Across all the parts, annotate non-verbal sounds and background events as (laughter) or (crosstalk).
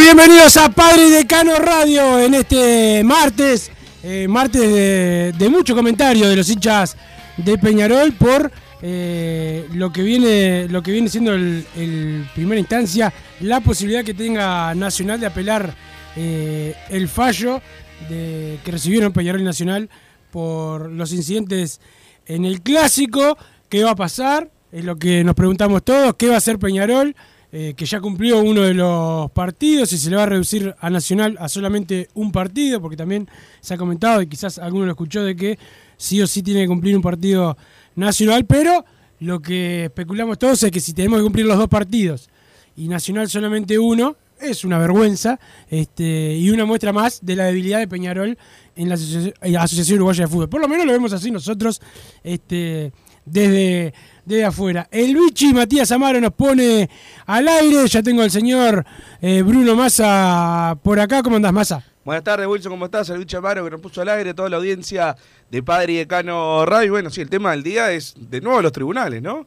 Bienvenidos a Padre Decano Radio en este martes, eh, martes de, de mucho comentario de los hinchas de Peñarol por eh, lo que viene lo que viene siendo el, primera instancia, la posibilidad que tenga Nacional de apelar eh, el fallo de, que recibieron Peñarol Nacional por los incidentes en el clásico. ¿Qué va a pasar? Es lo que nos preguntamos todos. ¿Qué va a hacer Peñarol? Eh, que ya cumplió uno de los partidos y se le va a reducir a Nacional a solamente un partido, porque también se ha comentado y quizás alguno lo escuchó de que sí o sí tiene que cumplir un partido nacional, pero lo que especulamos todos es que si tenemos que cumplir los dos partidos y Nacional solamente uno, es una vergüenza este, y una muestra más de la debilidad de Peñarol en la la Asociación Uruguaya de Fútbol. Por lo menos lo vemos así nosotros este, desde, desde afuera. El Bichi Matías Amaro nos pone al aire. Ya tengo al señor eh, Bruno Massa por acá. ¿Cómo andás, Massa? Buenas tardes, Wilson, ¿cómo estás? El bicho Amaro que nos puso al aire, toda la audiencia de Padre y Decano Radio. Bueno, sí, el tema del día es de nuevo los tribunales, ¿no?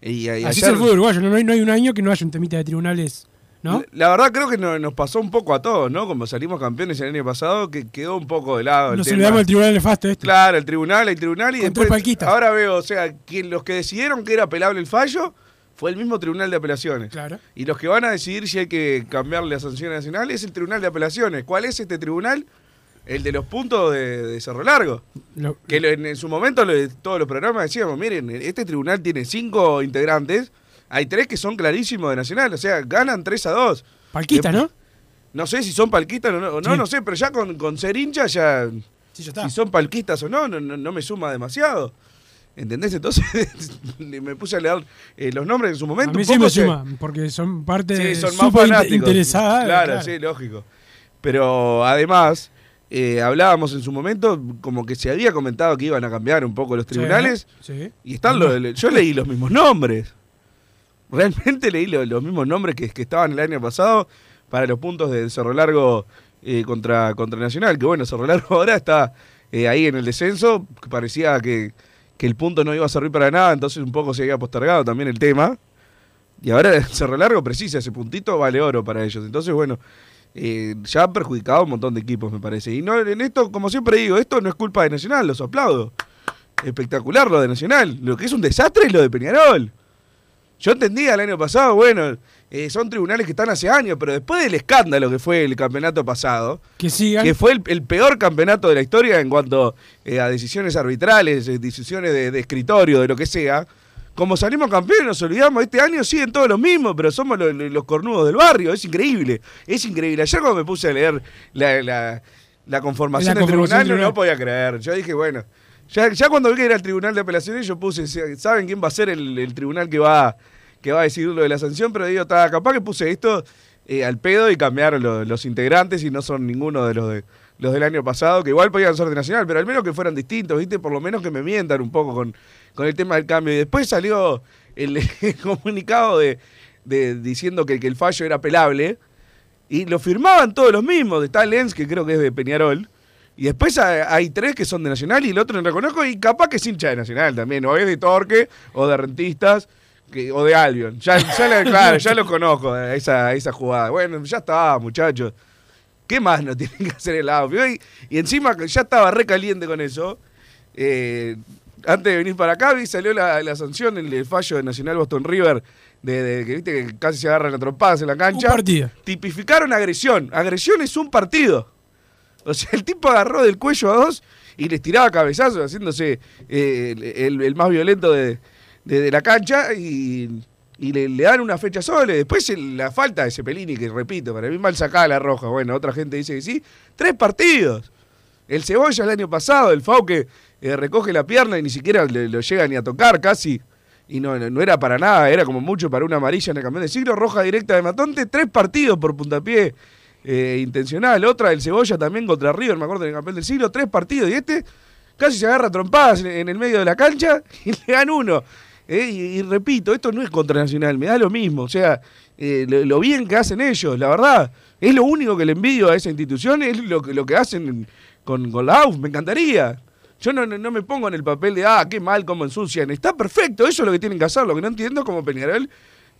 Y, y Así ayer- es el fútbol uruguayo. No, No hay, no hay un año que no haya un temita de tribunales, ¿no? La, la verdad creo que no- nos pasó un poco a todos, ¿no? Como salimos campeones el año pasado, que quedó un poco de lado Nos olvidamos del tribunal nefasto este. Claro, el tribunal, el tribunal y Con después ahora veo, o sea, que los que decidieron que era apelable el fallo fue el mismo tribunal de apelaciones. Claro. Y los que van a decidir si hay que cambiar la sanción nacional es el tribunal de apelaciones. ¿Cuál es este tribunal? El de los puntos de, de Cerro Largo. Que en, en su momento lo todos los programas decíamos, miren, este tribunal tiene cinco integrantes, hay tres que son clarísimos de Nacional, o sea, ganan 3 a 2. Palquista, ¿no? No sé si son palquistas o no, no, Sí. no sé, pero ya con, con ser hincha ya Sí, ya está. si son palquistas o no, no, no, no me suma demasiado. ¿Entendés? Entonces (laughs) me puse a leer eh, los nombres en su A momento. mí un sí poco me se- suma, porque son parte Sí, de son más fanáticos. interesada. Claro, sí, lógico. Pero además, eh, hablábamos en su momento como que se había comentado que iban a cambiar un poco los tribunales. Sí. Y están los, yo leí los mismos nombres. Realmente leí lo- los mismos nombres que, estaban el año pasado para los puntos de Cerro Largo eh, contra, contra Nacional. Que bueno, Cerro Largo (laughs) ahora está eh, ahí en el descenso. parecía que, que el punto no iba a servir para nada, entonces un poco se había postergado también el tema. Y ahora Cerro Largo precisa ese puntito, vale oro para ellos. Entonces, bueno, eh, ya han perjudicado un montón de equipos, me parece. Y no, en esto, como siempre digo, esto no es culpa de Nacional, los aplaudo. Espectacular lo de Nacional. Lo que es un desastre es lo de Peñarol. Yo entendía el año pasado, bueno, eh, son tribunales que están hace años, pero después del escándalo que fue el campeonato pasado, Que sigan. que fue el, el peor campeonato de la historia en cuanto eh, a decisiones arbitrales, eh, decisiones de, de escritorio, de lo que sea. Como salimos campeones, nos olvidamos, este año siguen todos los mismos, pero somos lo- lo- los cornudos del barrio, es increíble, es increíble. Ayer cuando me puse a leer la, la- la conformación La del tribunal, tribunal. no podía creer. Yo dije, bueno, ya, ya cuando vi que era el tribunal de apelaciones, yo puse, ¿saben quién va a ser el, el tribunal que va, que va a decidir lo de la sanción? Pero digo, estaba capaz que puse esto eh, al pedo y cambiaron lo- los integrantes y no son ninguno de los de, los del año pasado, que igual podían ser de Nacional, pero al menos que fueran distintos, ¿viste? Por lo menos que me mientan un poco con, con el tema del cambio. Y después salió el, (laughs) comunicado de, de- diciendo que, que el fallo era apelable, y lo firmaban todos los mismos. Está Lenz, que creo que es de Peñarol. Y después hay, hay tres que son de Nacional y el otro no reconozco. Y capaz que es hincha de Nacional también. O es de Torque, o de Rentistas, que- o de Albion. Ya, ya, la- claro, ya lo conozco, eh, esa, esa jugada. Bueno, ya está, muchachos. ¿Qué más no tienen que hacer el outfit? Y, y encima que ya estaba re caliente con eso. eh, antes de venir para acá, vi salió la, la sanción, el, el fallo de Nacional Boston River, de, de que viste que casi se agarran a trompadas en la cancha. Un partido. Tipificaron agresión. Agresión es un partido. O sea, el tipo agarró del cuello a dos y les tiraba cabezazos, haciéndose eh, el, el- el más violento de, de- de la cancha y, le, dan una fecha sola. Después la falta de Cepelini, que repito, para mí mal sacada la roja. Bueno, otra gente dice que sí. Tres partidos. El Cebolla el año pasado, el Fau que eh, recoge la pierna y ni siquiera lo llega ni a tocar casi. Y no, no, era para nada, era como mucho para una amarilla en el campeón de siglo. Roja directa de Matonte, tres partidos por puntapié eh, intencional. Otra del Cebolla también contra River, me acuerdo, en el campeón del siglo. Tres partidos. Y este casi se agarra trompadas en el medio de la cancha (laughs) y le dan uno. Eh, y, repito, esto no es contra Nacional, me da lo mismo. O sea, eh, lo, bien que hacen ellos, la verdad. Es lo único que le envidio a esa institución, es lo, lo que hacen con, con la AUF. Me encantaría. Yo no, no, me pongo en el papel de, ah, qué mal cómo ensucian. Está perfecto, eso es lo que tienen que hacer. Lo que no entiendo es como Peñarol,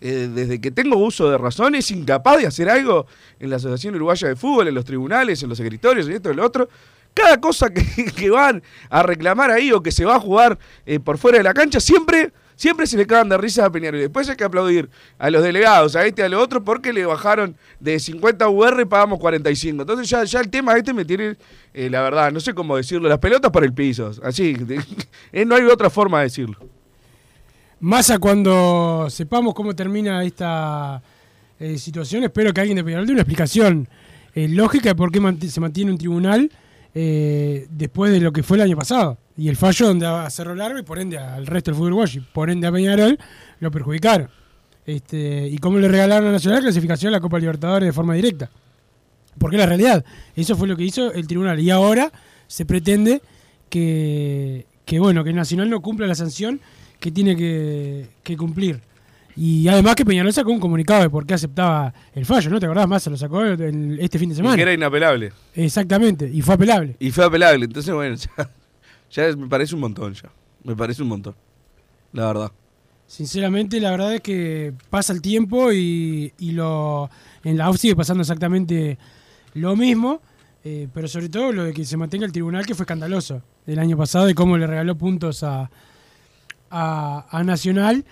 eh, desde que tengo uso de razón, es incapaz de hacer algo en la Asociación Uruguaya de Fútbol, en los tribunales, en los escritorios, y esto y lo otro. Cada cosa que, (laughs) que van a reclamar ahí o que se va a jugar por fuera de la cancha, siempre, siempre se le cagan de risa a Peñarol. Y después hay que aplaudir a los delegados, a este y a lo otro, porque le bajaron de 50 UR y pagamos 45. Entonces ya, ya el tema este me tiene, eh, la verdad, no sé cómo decirlo, las pelotas por el piso. Así, (laughs) eh, no hay otra forma de decirlo. Más a cuando sepamos cómo termina esta eh, situación, espero que alguien de Peñarol dé una explicación lógica de por qué se mantiene un tribunal después de lo que fue el año pasado. Y el fallo donde a Cerro Largo y por ende al resto del fútbol uruguayo, y por ende a Peñarol, lo perjudicaron. Este, y cómo le regalaron a Nacional clasificación a la Copa Libertadores de forma directa. Porque es la realidad. Eso fue lo que hizo el tribunal. Y ahora se pretende que, que bueno, que Nacional no cumpla la sanción que tiene que, que cumplir. Y además que Peñarol sacó un comunicado de por qué aceptaba el fallo, ¿no? ¿Te acordás más? Se lo sacó el- este fin de Y semana. que era inapelable. Exactamente, y fue apelable. Y fue apelable. Entonces, bueno, (laughs) ya, ya es- me parece un montón ya. Me parece un montón. La verdad. Sinceramente, la verdad es que pasa el tiempo y, y lo en la AUF sigue pasando exactamente lo mismo, eh, pero sobre todo lo de que se mantenga el tribunal, que fue escandaloso el año pasado, de cómo le regaló puntos a, a, a Nacional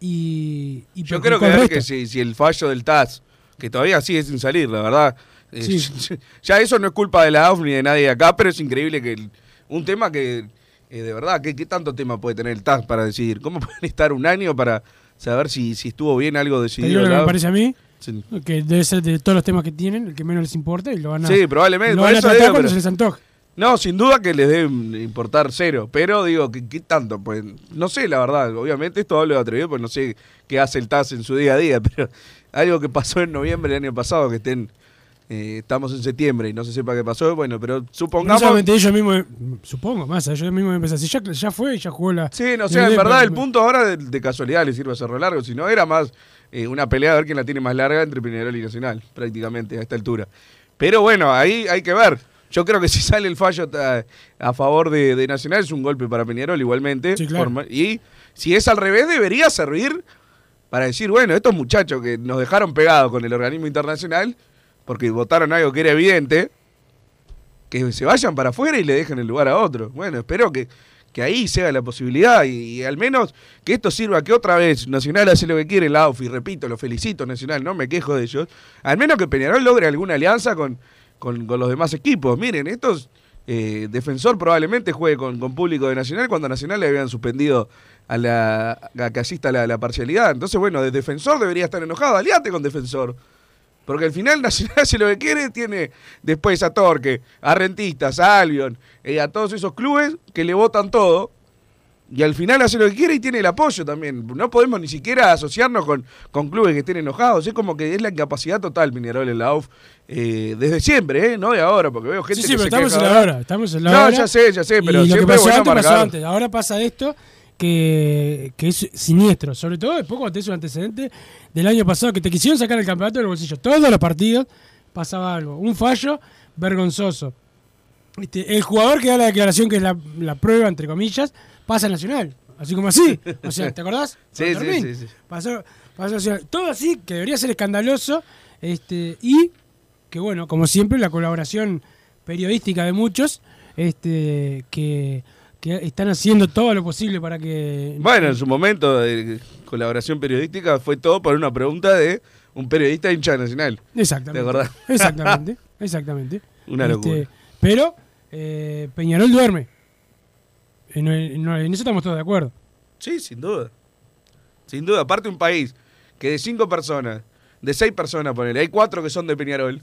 y, y Yo perjudicó creo que, si, si el fallo del TAS, que todavía sigue sin salir, la verdad. eh, (laughs) ya eso no es culpa de la AUF ni de nadie de acá, pero es increíble que el- un tema que, eh, de verdad, ¿qué, ¿qué tanto tema puede tener el TAS para decidir? ¿Cómo (laughs) pueden estar un año para saber si, si estuvo bien algo decidido? lo que me parece a mí, Sí. que debe ser de todos los temas que tienen, el que menos les importa y lo van a, Sí, probablemente, lo van a tratar digo, cuando pero- se les antoje. No, sin duda que les debe importar cero, pero digo, ¿qué, qué tanto? Pues no sé, la verdad, obviamente esto hablo de atrevido, pues no sé qué hace el TAS en su día a día, (laughs) pero algo que pasó en noviembre del año pasado, que estén, eh, estamos en septiembre y no se sepa qué pasó, bueno, pero No supongamos... solamente ellos mismos, supongo, más, ellos mismos empezaron así, ya, ya fue, ya jugó la... Sí, no, sea, en verdad el punto ahora de, de casualidad le sirve a Cerro Largo, si no era más eh, una pelea a ver quién la tiene más larga entre Peñarol y Nacional, prácticamente a esta altura. Pero bueno, ahí hay que ver. Yo creo que si sale el fallo a, a favor de, de Nacional es un golpe para Peñarol igualmente. Sí, claro. Y si es al revés, debería servir para decir, bueno, estos muchachos que nos dejaron pegados con el organismo internacional, porque votaron algo que era evidente, que se vayan para afuera y le dejen el lugar a otro. Bueno, espero que, que ahí sea la posibilidad y, al menos que esto sirva que otra vez Nacional hace lo que quiere la AUF y repito, lo felicito Nacional, no me quejo de ellos, al menos que Peñarol logre alguna alianza con, con, con los demás equipos. Miren, estos eh, Defensor probablemente juegue con, con público de Nacional cuando Nacional le habían suspendido a la a la parcialidad. Entonces, bueno, de Defensor debería estar enojado, aliate con Defensor. Porque al final (laughs) Nacional hace lo que quiere, tiene después a Torque, a Rentistas, a Albion, eh, a todos esos clubes que le votan todo. Y al final hace lo que quiere y tiene el apoyo también. No podemos ni siquiera asociarnos con, con clubes que estén enojados. Es como que es la incapacidad total Peñarol en la AUF. eh, desde siempre, ¿eh? No de ahora, porque veo gente Sí, sí, que pero se estamos queja en la ahora. hora. Estamos en la No, hora. ya sé, ya sé, pero y lo que siempre pasó antes pasó antes. Ahora pasa esto que, que es siniestro. Sobre todo después cuando tenés un antecedente del año pasado que te quisieron sacar el campeonato del bolsillo. Todos los partidos pasaba algo. Un fallo vergonzoso. Este, el jugador que da la declaración, que es la, la prueba, entre comillas, pasa Nacional. Así como así. O sea, ¿te acordás? (laughs) Sí, sí, sí, sí. Pasó, pasó Nacional. Todo así, que debería ser escandaloso. Este, y que bueno, como siempre, la colaboración periodística de muchos, este, que, que están haciendo todo lo posible para que... Bueno, en su momento de colaboración periodística fue todo por una pregunta de un periodista hincha nacional. Exactamente. ¿De verdad? Exactamente, (laughs) exactamente. Una locura. Este, pero eh, Peñarol duerme. En, en- en eso estamos todos de acuerdo. Sí, sin duda. Sin duda. Aparte un país que de cinco personas, de seis personas, ponele, hay cuatro que son de Peñarol.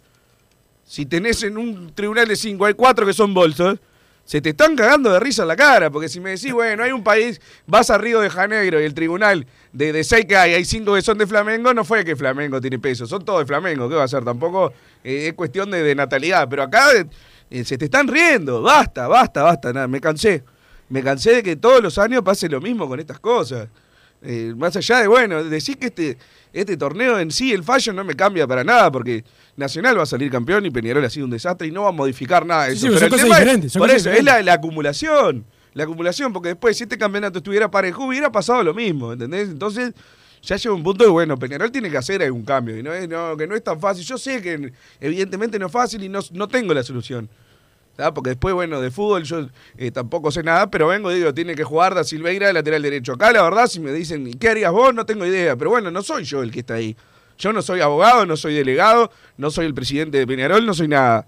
Si tenés en un tribunal de cinco, hay cuatro que son bolsos, se te están cagando de risa en la cara. Porque si me decís, bueno, hay un país, vas a Río de Janeiro y el tribunal de, de seis que hay, hay cinco que son de Flamengo, no fue que Flamengo tiene peso, son todos de Flamengo. ¿Qué va a ser? Tampoco eh, es cuestión de, de natalidad. Pero acá eh, se te están riendo. Basta, basta, basta. Nada, me cansé. Me cansé de que todos los años pase lo mismo con estas cosas. Eh, más allá de, bueno, decir que este, este torneo en sí, el fallo no me cambia para nada, porque Nacional va a salir campeón y Peñarol ha sido un desastre y no va a modificar nada de Sí, eso. sí, Pero son el cosas tema es- diferentes, son por cosas eso, es la, acumulación. La acumulación, porque después, si este campeonato estuviera parejo, hubiera pasado lo mismo, ¿entendés? Entonces, ya llega un punto de, bueno, Peñarol tiene que hacer algún cambio, y no es, no, que no es tan fácil. Yo sé que evidentemente no es fácil y no, no tengo la solución. Porque después, bueno, de fútbol yo eh, tampoco sé nada, pero vengo, digo, tiene que jugar Da Silveira de lateral derecho. Acá, la verdad, si me dicen, ¿y qué harías vos? No tengo idea. Pero bueno, no soy yo el que está ahí. Yo no soy abogado, no soy delegado, no soy el presidente de Peñarol, no soy nada.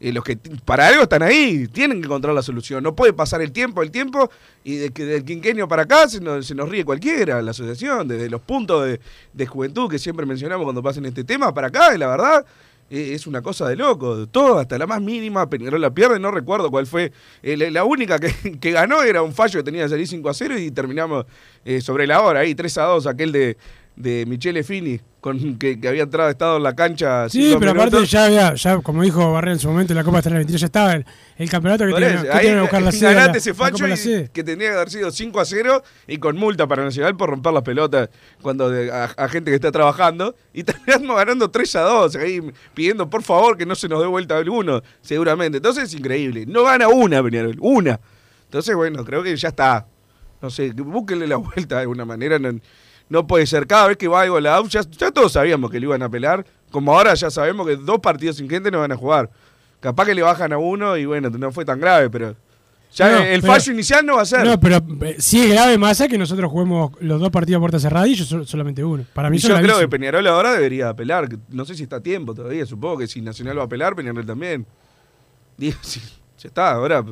Los que para algo están ahí, tienen que encontrar la solución. No puede pasar el tiempo, el tiempo, y de que del quinquenio para acá se nos, se nos ríe cualquiera, la asociación, desde los puntos de, juventud que siempre mencionamos cuando pasen este tema, para acá, y la verdad, es una cosa de loco. Todo, hasta la más mínima, Peñarol la pierde, no recuerdo cuál fue. eh, la, la única que, (laughs) que ganó era un fallo que tenía que salir 5 a 0 y terminamos eh, sobre la hora, ahí 3 a 2, aquel de, de Michele Fini, con, que, que había entrado estado en la cancha. Sí, pero aparte ya había, ya como dijo Barrera en su momento, la Copa el 23 ya estaba el, el campeonato que eso, que buscar la sede. ganaste ese facho que tenía que haber sido 5 a 0 y con multa para Nacional por romper las pelotas cuando de- a, a gente que está trabajando y (laughs) terminamos ganando 3 a 2 ahí pidiendo por favor que no se nos dé vuelta alguno seguramente entonces es increíble no gana una Peñarol una entonces bueno creo que ya está no sé que búsquenle la vuelta de alguna manera no, no puede ser cada vez que va algo a la ya, ya todos sabíamos que le iban a pelar como ahora ya sabemos que dos partidos sin gente no van a jugar capaz que le bajan a uno y bueno no fue tan grave pero ya No, el pero- fallo inicial no va a ser. No, pero eh, sí es grave más que nosotros juguemos los dos partidos a puerta cerrada y yo sol- solamente uno. Para mí yo creo que. Peñarol ahora debería apelar. No sé si está a tiempo todavía. Supongo que si Nacional va a apelar, Peñarol también. Digo, (laughs) sí, ya está. Ahora,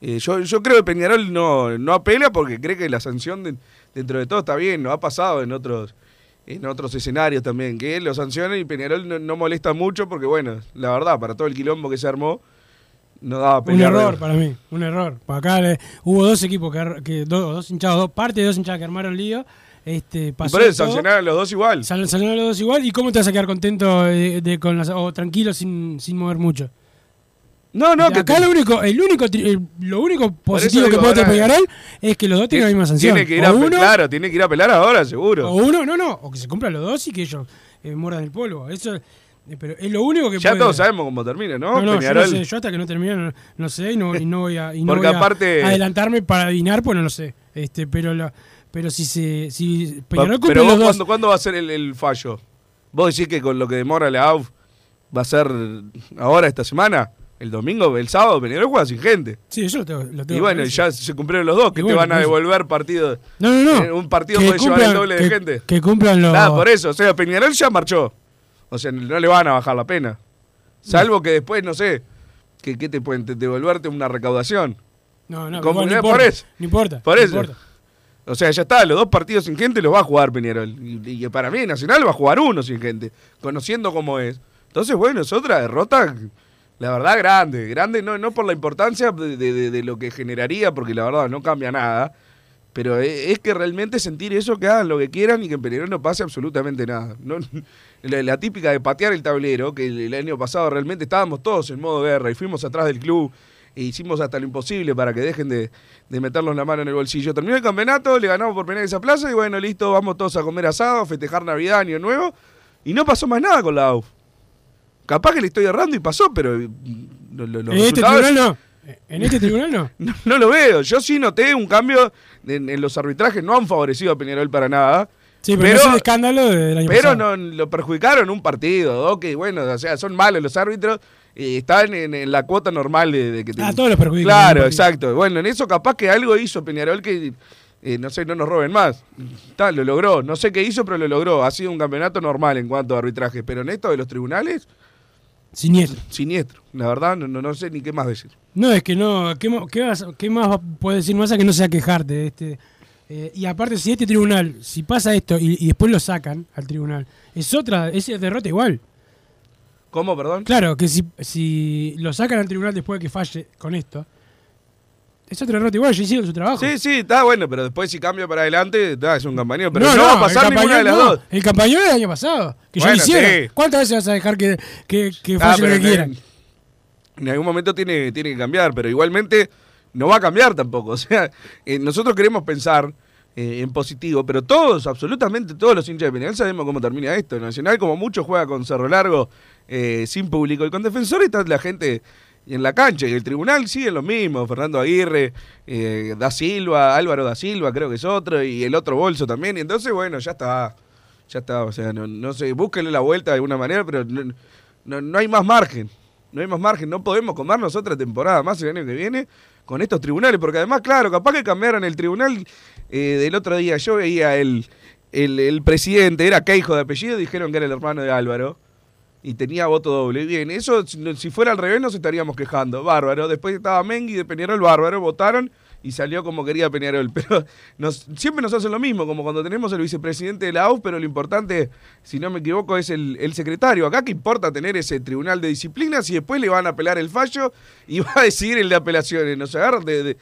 eh, yo, yo creo que Peñarol no, no apela porque cree que la sanción de- dentro de todo está bien. No ha pasado en otros en otros escenarios también. Que lo sancionen y Peñarol no, no molesta mucho porque, bueno, la verdad, para todo el quilombo que se armó, no daba Un pelea. error para mí, un error. Para acá le- hubo dos equipos que, que dos, dos hinchados, dos partes de dos hinchadas que armaron lío. Este, Y pasó por eso sancionaron a los dos igual. Salieron los dos igual. ¿Y cómo te vas a quedar contento de, de- con las- o tranquilo sin, sin mover mucho? No, no, que Acá lo único, el único, el- lo único positivo eso que digo, puede Peñarol es que los dos tienen la misma sanción. Tiene que ir a uno, claro, tiene que ir a apelar ahora, seguro. o uno, no, no, o que se cumplan los dos y que ellos eh, muerdan el polvo. Eso, eh, pero es lo único que Ya puede. todos sabemos cómo termina, ¿no? No, no, yo, Peñarol. no sé, yo hasta que no termine no, no sé y no, y no voy a, y no Porque voy a aparte- adelantarme para adivinar, pues no lo sé. Este, pero la, pero si se si Peñarol cumple Pero los vos, dos, ¿cuándo, cuándo va a ser el, el fallo? ¿Vos decís que con lo que demora la AUF va a ser ahora esta semana? ¿El domingo? ¿El sábado? Peñarol juega sin gente. sí, yo lo tengo, lo tengo Y bueno, ya se cumplieron los dos, que te van a por eso. devolver partidos. No, no, no. Un partido Que puede llevar el cumplan- doble de gente. Que cumplan los Nada, por eso. O sea, Peñarol ya marchó. O sea, no le van a bajar la pena. Salvo que después, no sé, que, que te pueden te- devolverte una recaudación. No, no, Como- no eh, por importa, eso. no importa. Por no eso. importa. O sea, ya está, los dos partidos sin gente los va a jugar Peñarol. Y, y para mí, Nacional va a jugar uno sin gente, conociendo cómo es. Entonces, bueno, es otra derrota, la verdad, grande. Grande no, no por la importancia de, lo que generaría, porque la verdad no cambia nada, Pero e- es que realmente sentir eso, que hagan lo que quieran y que en Peñarol no pase absolutamente nada. (laughs) La, típica de patear el tablero, que el, año pasado realmente estábamos todos en modo guerra y fuimos atrás del club e hicimos hasta lo imposible para que dejen de, de meternos la mano en el bolsillo. Terminó el campeonato, le ganamos por penales a Plaza y bueno, listo, vamos todos a comer asado, festejar Navidad, Año Nuevo y no pasó más nada con la AUF. Capaz que le estoy errando y pasó, pero... lo- lo- los (laughs) en este tribunal no. En este tribunal no. no, no lo veo. Yo sí noté un cambio en, en los arbitrajes. No han favorecido a Peñarol para nada. Sí, pero, no es el escándalo del año pero pasado. no lo perjudicaron un partido. Ok, bueno, o sea, son malos los árbitros. Y están en, en la cuota normal de, de que Ah, todos los perjudican. Claro, exacto. Bueno, en eso capaz que algo hizo Peñarol que, eh, no sé, no nos roben más. Está, lo logró. No sé qué hizo, pero lo logró. Ha sido un campeonato normal en cuanto a arbitraje. Pero en esto de los tribunales, Siniestro. siniestro. La verdad, no, no, no sé ni qué más decir. No, es que no. ¿Qué, qué vas- qué más puede decir Massa que no sea quejarte de este? Eh, y aparte, si este tribunal, si pasa esto y, y después lo sacan al tribunal, es otra, es derrota igual. ¿Cómo, perdón? Claro, que si, si lo sacan al tribunal después de que falle con esto, es otra derrota igual, ya hicieron su trabajo. Sí, sí, está bueno, pero después si cambia para adelante, es un campañón. Pero no, no, va a pasar ninguna de las no. dos. El campañón del año pasado, que Bueno, hicieron. sí. ¿Cuántas veces vas a dejar que, que, que Ah, falle lo que quieran? En algún momento tiene, tiene que cambiar, pero igualmente no va a cambiar tampoco. (laughs) O sea, eh, nosotros queremos pensar eh, en positivo, pero todos, absolutamente todos los hinchas de Peñarol sabemos cómo termina esto. Nacional, como mucho, juega con Cerro Largo eh, sin público. Y con Defensor está la gente en la cancha. Y el tribunal sigue lo mismo. Fernando Aguirre, eh, Da Silva, Álvaro Da Silva, creo que es otro, y el otro bolso también. Y entonces, bueno, ya está. Ya está. O sea, no, no sé, búsquenle la vuelta de alguna manera, pero no, no, no hay más margen. No hay más margen. No podemos comernos otra temporada más el año que viene con estos tribunales. Porque además, claro, capaz que cambiaron el tribunal eh, del otro día. Yo veía el, el, el presidente, era Keijo de apellido, dijeron que era el hermano de Álvaro. Y tenía voto doble. Bien, eso si fuera al revés nos estaríamos quejando. Bárbaro. Después estaba Mengui de Peñarol, bárbaro. Votaron y salió como quería Peñarol. (laughs) Pero siempre nos hacen lo mismo, como cuando tenemos el vicepresidente de la AUF, pero lo importante, si no me equivoco, es el, el secretario. Acá que importa tener ese tribunal de disciplina si después le van a apelar el fallo y (laughs) va a decidir el de apelaciones. Nos agarran de-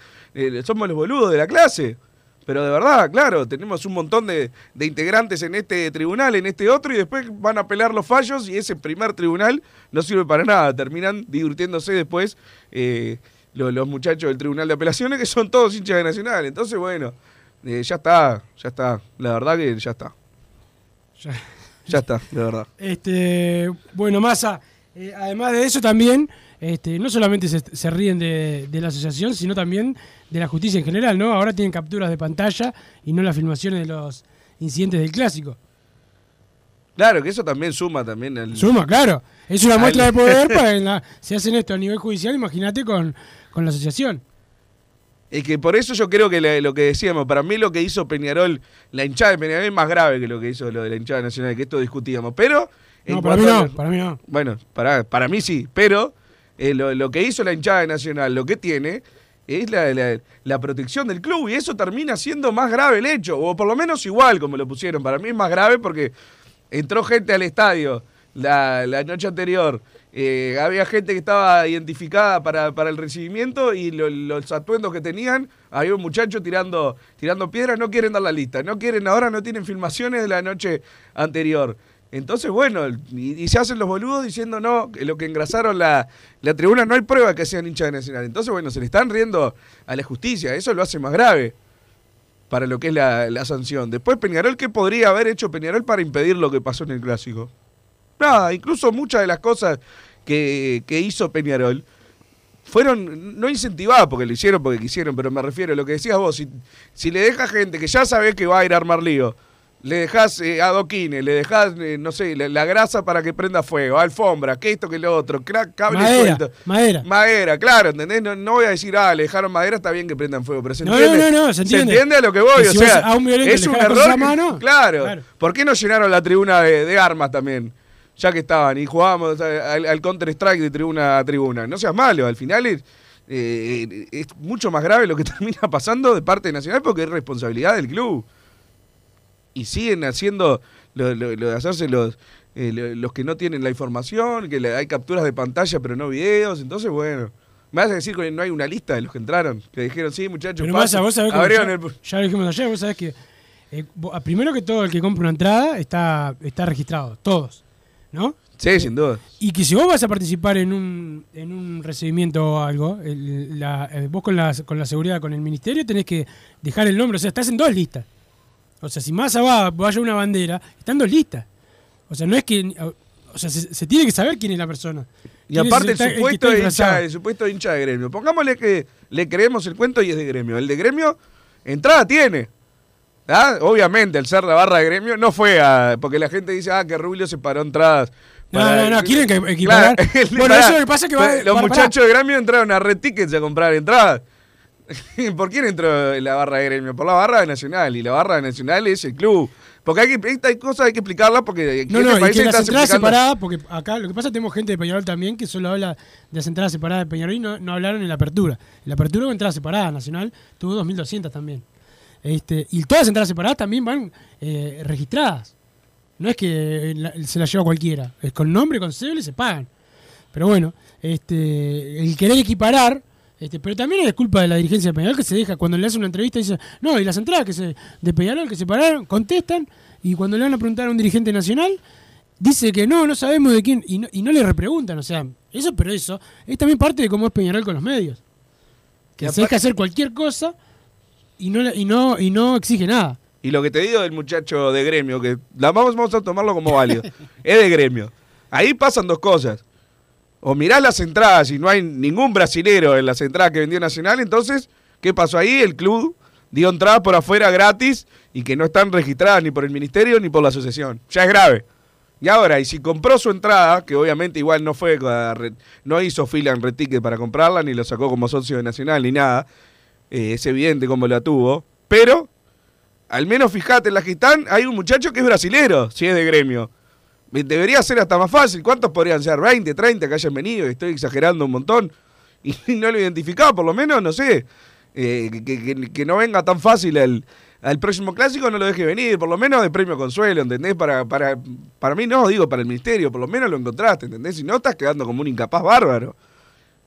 somos los boludos de la clase. Pero de verdad, claro, tenemos un montón de, de integrantes en este tribunal, en este otro, y después van a apelar los fallos y ese primer tribunal no sirve para nada. Terminan divirtiéndose después eh, lo- los, muchachos del tribunal de apelaciones, que son todos hinchas de Nacional. Entonces, bueno, eh, ya está, ya está. La verdad que ya está. Ya. Ya está, de verdad. Este, bueno, Massa, eh, además de eso también, este, no solamente se, se ríen de, de la asociación, sino también de la justicia en general, ¿no? Ahora tienen capturas de pantalla y no las filmaciones de los incidentes del clásico. Claro, que eso también suma también al... Suma, claro. Es una Al- muestra de poder para en la, si hacen esto a nivel judicial, imagínate con, con la asociación. Es que por eso yo creo que lo que decíamos, para mí lo que hizo Peñarol, la hinchada de Peñarol es más grave que lo que hizo lo de la hinchada nacional, que esto discutíamos. Pero. No, para mí a no, para mí no. Bueno, para, para mí sí, pero eh, lo, lo que hizo la hinchada de nacional, lo que tiene, es la, la- protección del club y eso termina siendo más grave el hecho, o por lo menos igual como lo pusieron. Para mí es más grave porque entró gente al estadio la, la noche anterior. eh, había gente que estaba identificada para, para el recibimiento y lo- los atuendos que tenían, había un muchacho tirando, tirando piedras, no quieren dar la lista, no quieren, ahora no tienen filmaciones de la noche anterior. Entonces, bueno, y, se hacen los boludos diciendo no, lo que engrasaron la, la tribuna no hay prueba que sean hinchas de Nacional. Entonces, bueno, se le están riendo a la justicia, eso lo hace más grave para lo que es la, la sanción. Después Peñarol, ¿qué podría haber hecho Peñarol para impedir lo que pasó en el clásico? Nada, incluso muchas de las cosas que, que hizo Peñarol fueron no incentivadas porque lo hicieron porque quisieron, pero me refiero a lo que decías vos, si, si le dejas gente que ya sabés que va a ir a armar lío, le dejás eh, adoquines, le dejás, eh, no sé, la, la grasa para que prenda fuego, alfombra, que esto, que lo otro, crack, cable Madera, suelto. madera. Madera, claro, ¿entendés? No, no voy a decir, ah, le dejaron madera, está bien que prendan fuego, pero se No, entiende. no, no, no, se entiende. a lo que voy, Que o si sea, a un es un error. la que- mano, claro. claro. ¿Por qué no llenaron la tribuna de, de armas también? Ya que estaban y jugábamos al, al Counter-Strike de tribuna a tribuna. No seas malo, al final es, eh, es mucho más grave lo que (laughs) termina pasando de parte de Nacional porque es responsabilidad del club. Y siguen haciendo lo, lo- lo de hacerse los, eh, lo- los que no tienen la información, que le- hay capturas de pantalla pero no videos. Entonces, bueno, Me vas a decir que no hay una lista de los que entraron, que dijeron, sí, muchachos, Pero pasen". Massa, vos sabés Abrieron ya, el- ya lo dijimos ayer, vos sabés que eh, primero que todo el que compra una entrada está, está registrado, todos, ¿no? Sí, sin duda. Y que si vos vas a participar en un, en un recibimiento o algo, el- la- eh, vos con la, con la seguridad, con el ministerio, tenés que dejar el nombre, o sea, estás en dos listas. O sea, si Massa va, vaya una bandera, están dos listas. O sea, no es que... O sea, se, se tiene que saber quién es la persona. Y ¿Quién es aparte el supuesto, hincha, el supuesto hincha de gremio. Pongámosle que le creemos el cuento y es de gremio. El de gremio, entrada tiene. ¿Ah? Obviamente, al ser la barra de gremio, no fue a. Porque la gente dice, ah, que Rubio se paró entradas. No, no, no, quieren que Claro, (laughs) equiparar. Bueno, eso es lo que pasa que va- Los muchachos de gremio entraron a Red Tickets a comprar entradas. (laughs) ¿Por quién entró la barra de gremio? Por la barra de Nacional. Y la barra de Nacional es el club. Porque hay que, esta cosa hay que explicarla porque No, en no, y que las entradas separadas, porque acá lo que pasa es que tenemos gente de Peñarol también que solo habla de las entradas separadas de Peñarol y no, no hablaron en la apertura. En la apertura hubo entradas separadas, Nacional tuvo 2.200 también. Este, y todas las entradas separadas también van eh, registradas. No es que la- se la lleva cualquiera, es con nombre, con cédula y se pagan. Pero bueno, este, el querer equiparar, este, pero también es culpa de la dirigencia de Peñarol que se deja, cuando le hace una entrevista dice, no, y las entradas que se, de Peñarol que se pararon, contestan, y cuando le van a preguntar a un dirigente nacional, dice que no, no sabemos de quién, y no, y no le repreguntan, o sea, eso, pero eso, es también parte de cómo es Peñarol con los medios. Que Y se deja hacer cualquier cosa y no, y no, y no exige nada. Y lo que te digo del muchacho de gremio, que la vamos, vamos a tomarlo como válido, (laughs) es de gremio. Ahí pasan dos cosas. O mirás las entradas y no hay ningún brasilero en las entradas que vendió Nacional, entonces, ¿qué pasó ahí? El club dio entradas por afuera gratis y que no están registradas ni por el ministerio ni por la asociación. Ya es grave. Y ahora, y si compró su entrada, que obviamente igual no fue, no hizo fila en Red Ticket para comprarla, ni lo sacó como socio de Nacional, ni nada, eh, es evidente cómo la tuvo, pero al menos fíjate, en la que están, hay un muchacho que es brasilero, si es de gremio. Debería ser hasta más fácil. ¿Cuántos podrían ser? ¿20, 30 que hayan venido? Estoy exagerando un montón. (laughs) Y no lo identificaba, por lo menos, no sé. eh, que, que- que no venga tan fácil al, al próximo clásico, no lo deje venir. Por lo menos de premio consuelo, ¿entendés? Para, para, para mí no, digo, para el ministerio. Por lo menos lo encontraste, ¿entendés? Si no, estás quedando como un incapaz bárbaro.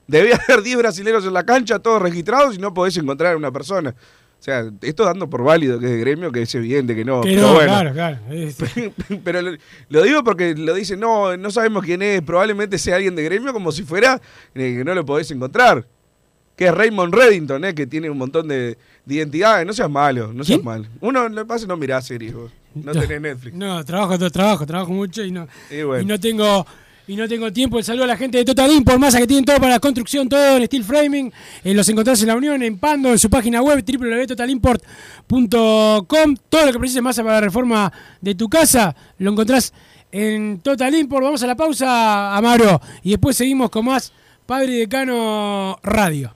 Debía (laughs) haber 10 brasileños en la cancha, todos registrados, y no podés encontrar a una persona. O sea, esto dando por válido que es de gremio, que es evidente que no. que pero no, bueno. claro, claro. es- (laughs) Pero lo, lo digo porque lo dicen, no, no sabemos quién es, probablemente sea alguien de gremio, como si fuera eh, que no lo podés encontrar. Que es Raymond Reddington, eh, que tiene un montón de, de identidades. No seas malo, no seas ¿Quién? malo. Uno, lo que pasa no mirás series, vos. No tenés Netflix. No, trabajo, trabajo, trabajo mucho y no, Y bueno. y no tengo y no tengo tiempo. El saludo a la gente de Total Import, masa que tienen todo para la construcción, todo en steel framing. Eh, los encontrás en la Unión, en Pando, en su página web www.totalimport.com. Todo lo que precises masa para la reforma de tu casa lo encontrás en Total Import. Vamos a la pausa, Amaro, y después seguimos con más Padre Decano Radio.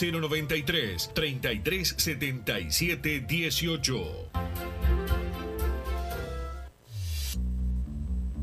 093 3377 18.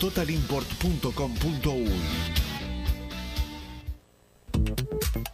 www.totalimport.com.uy.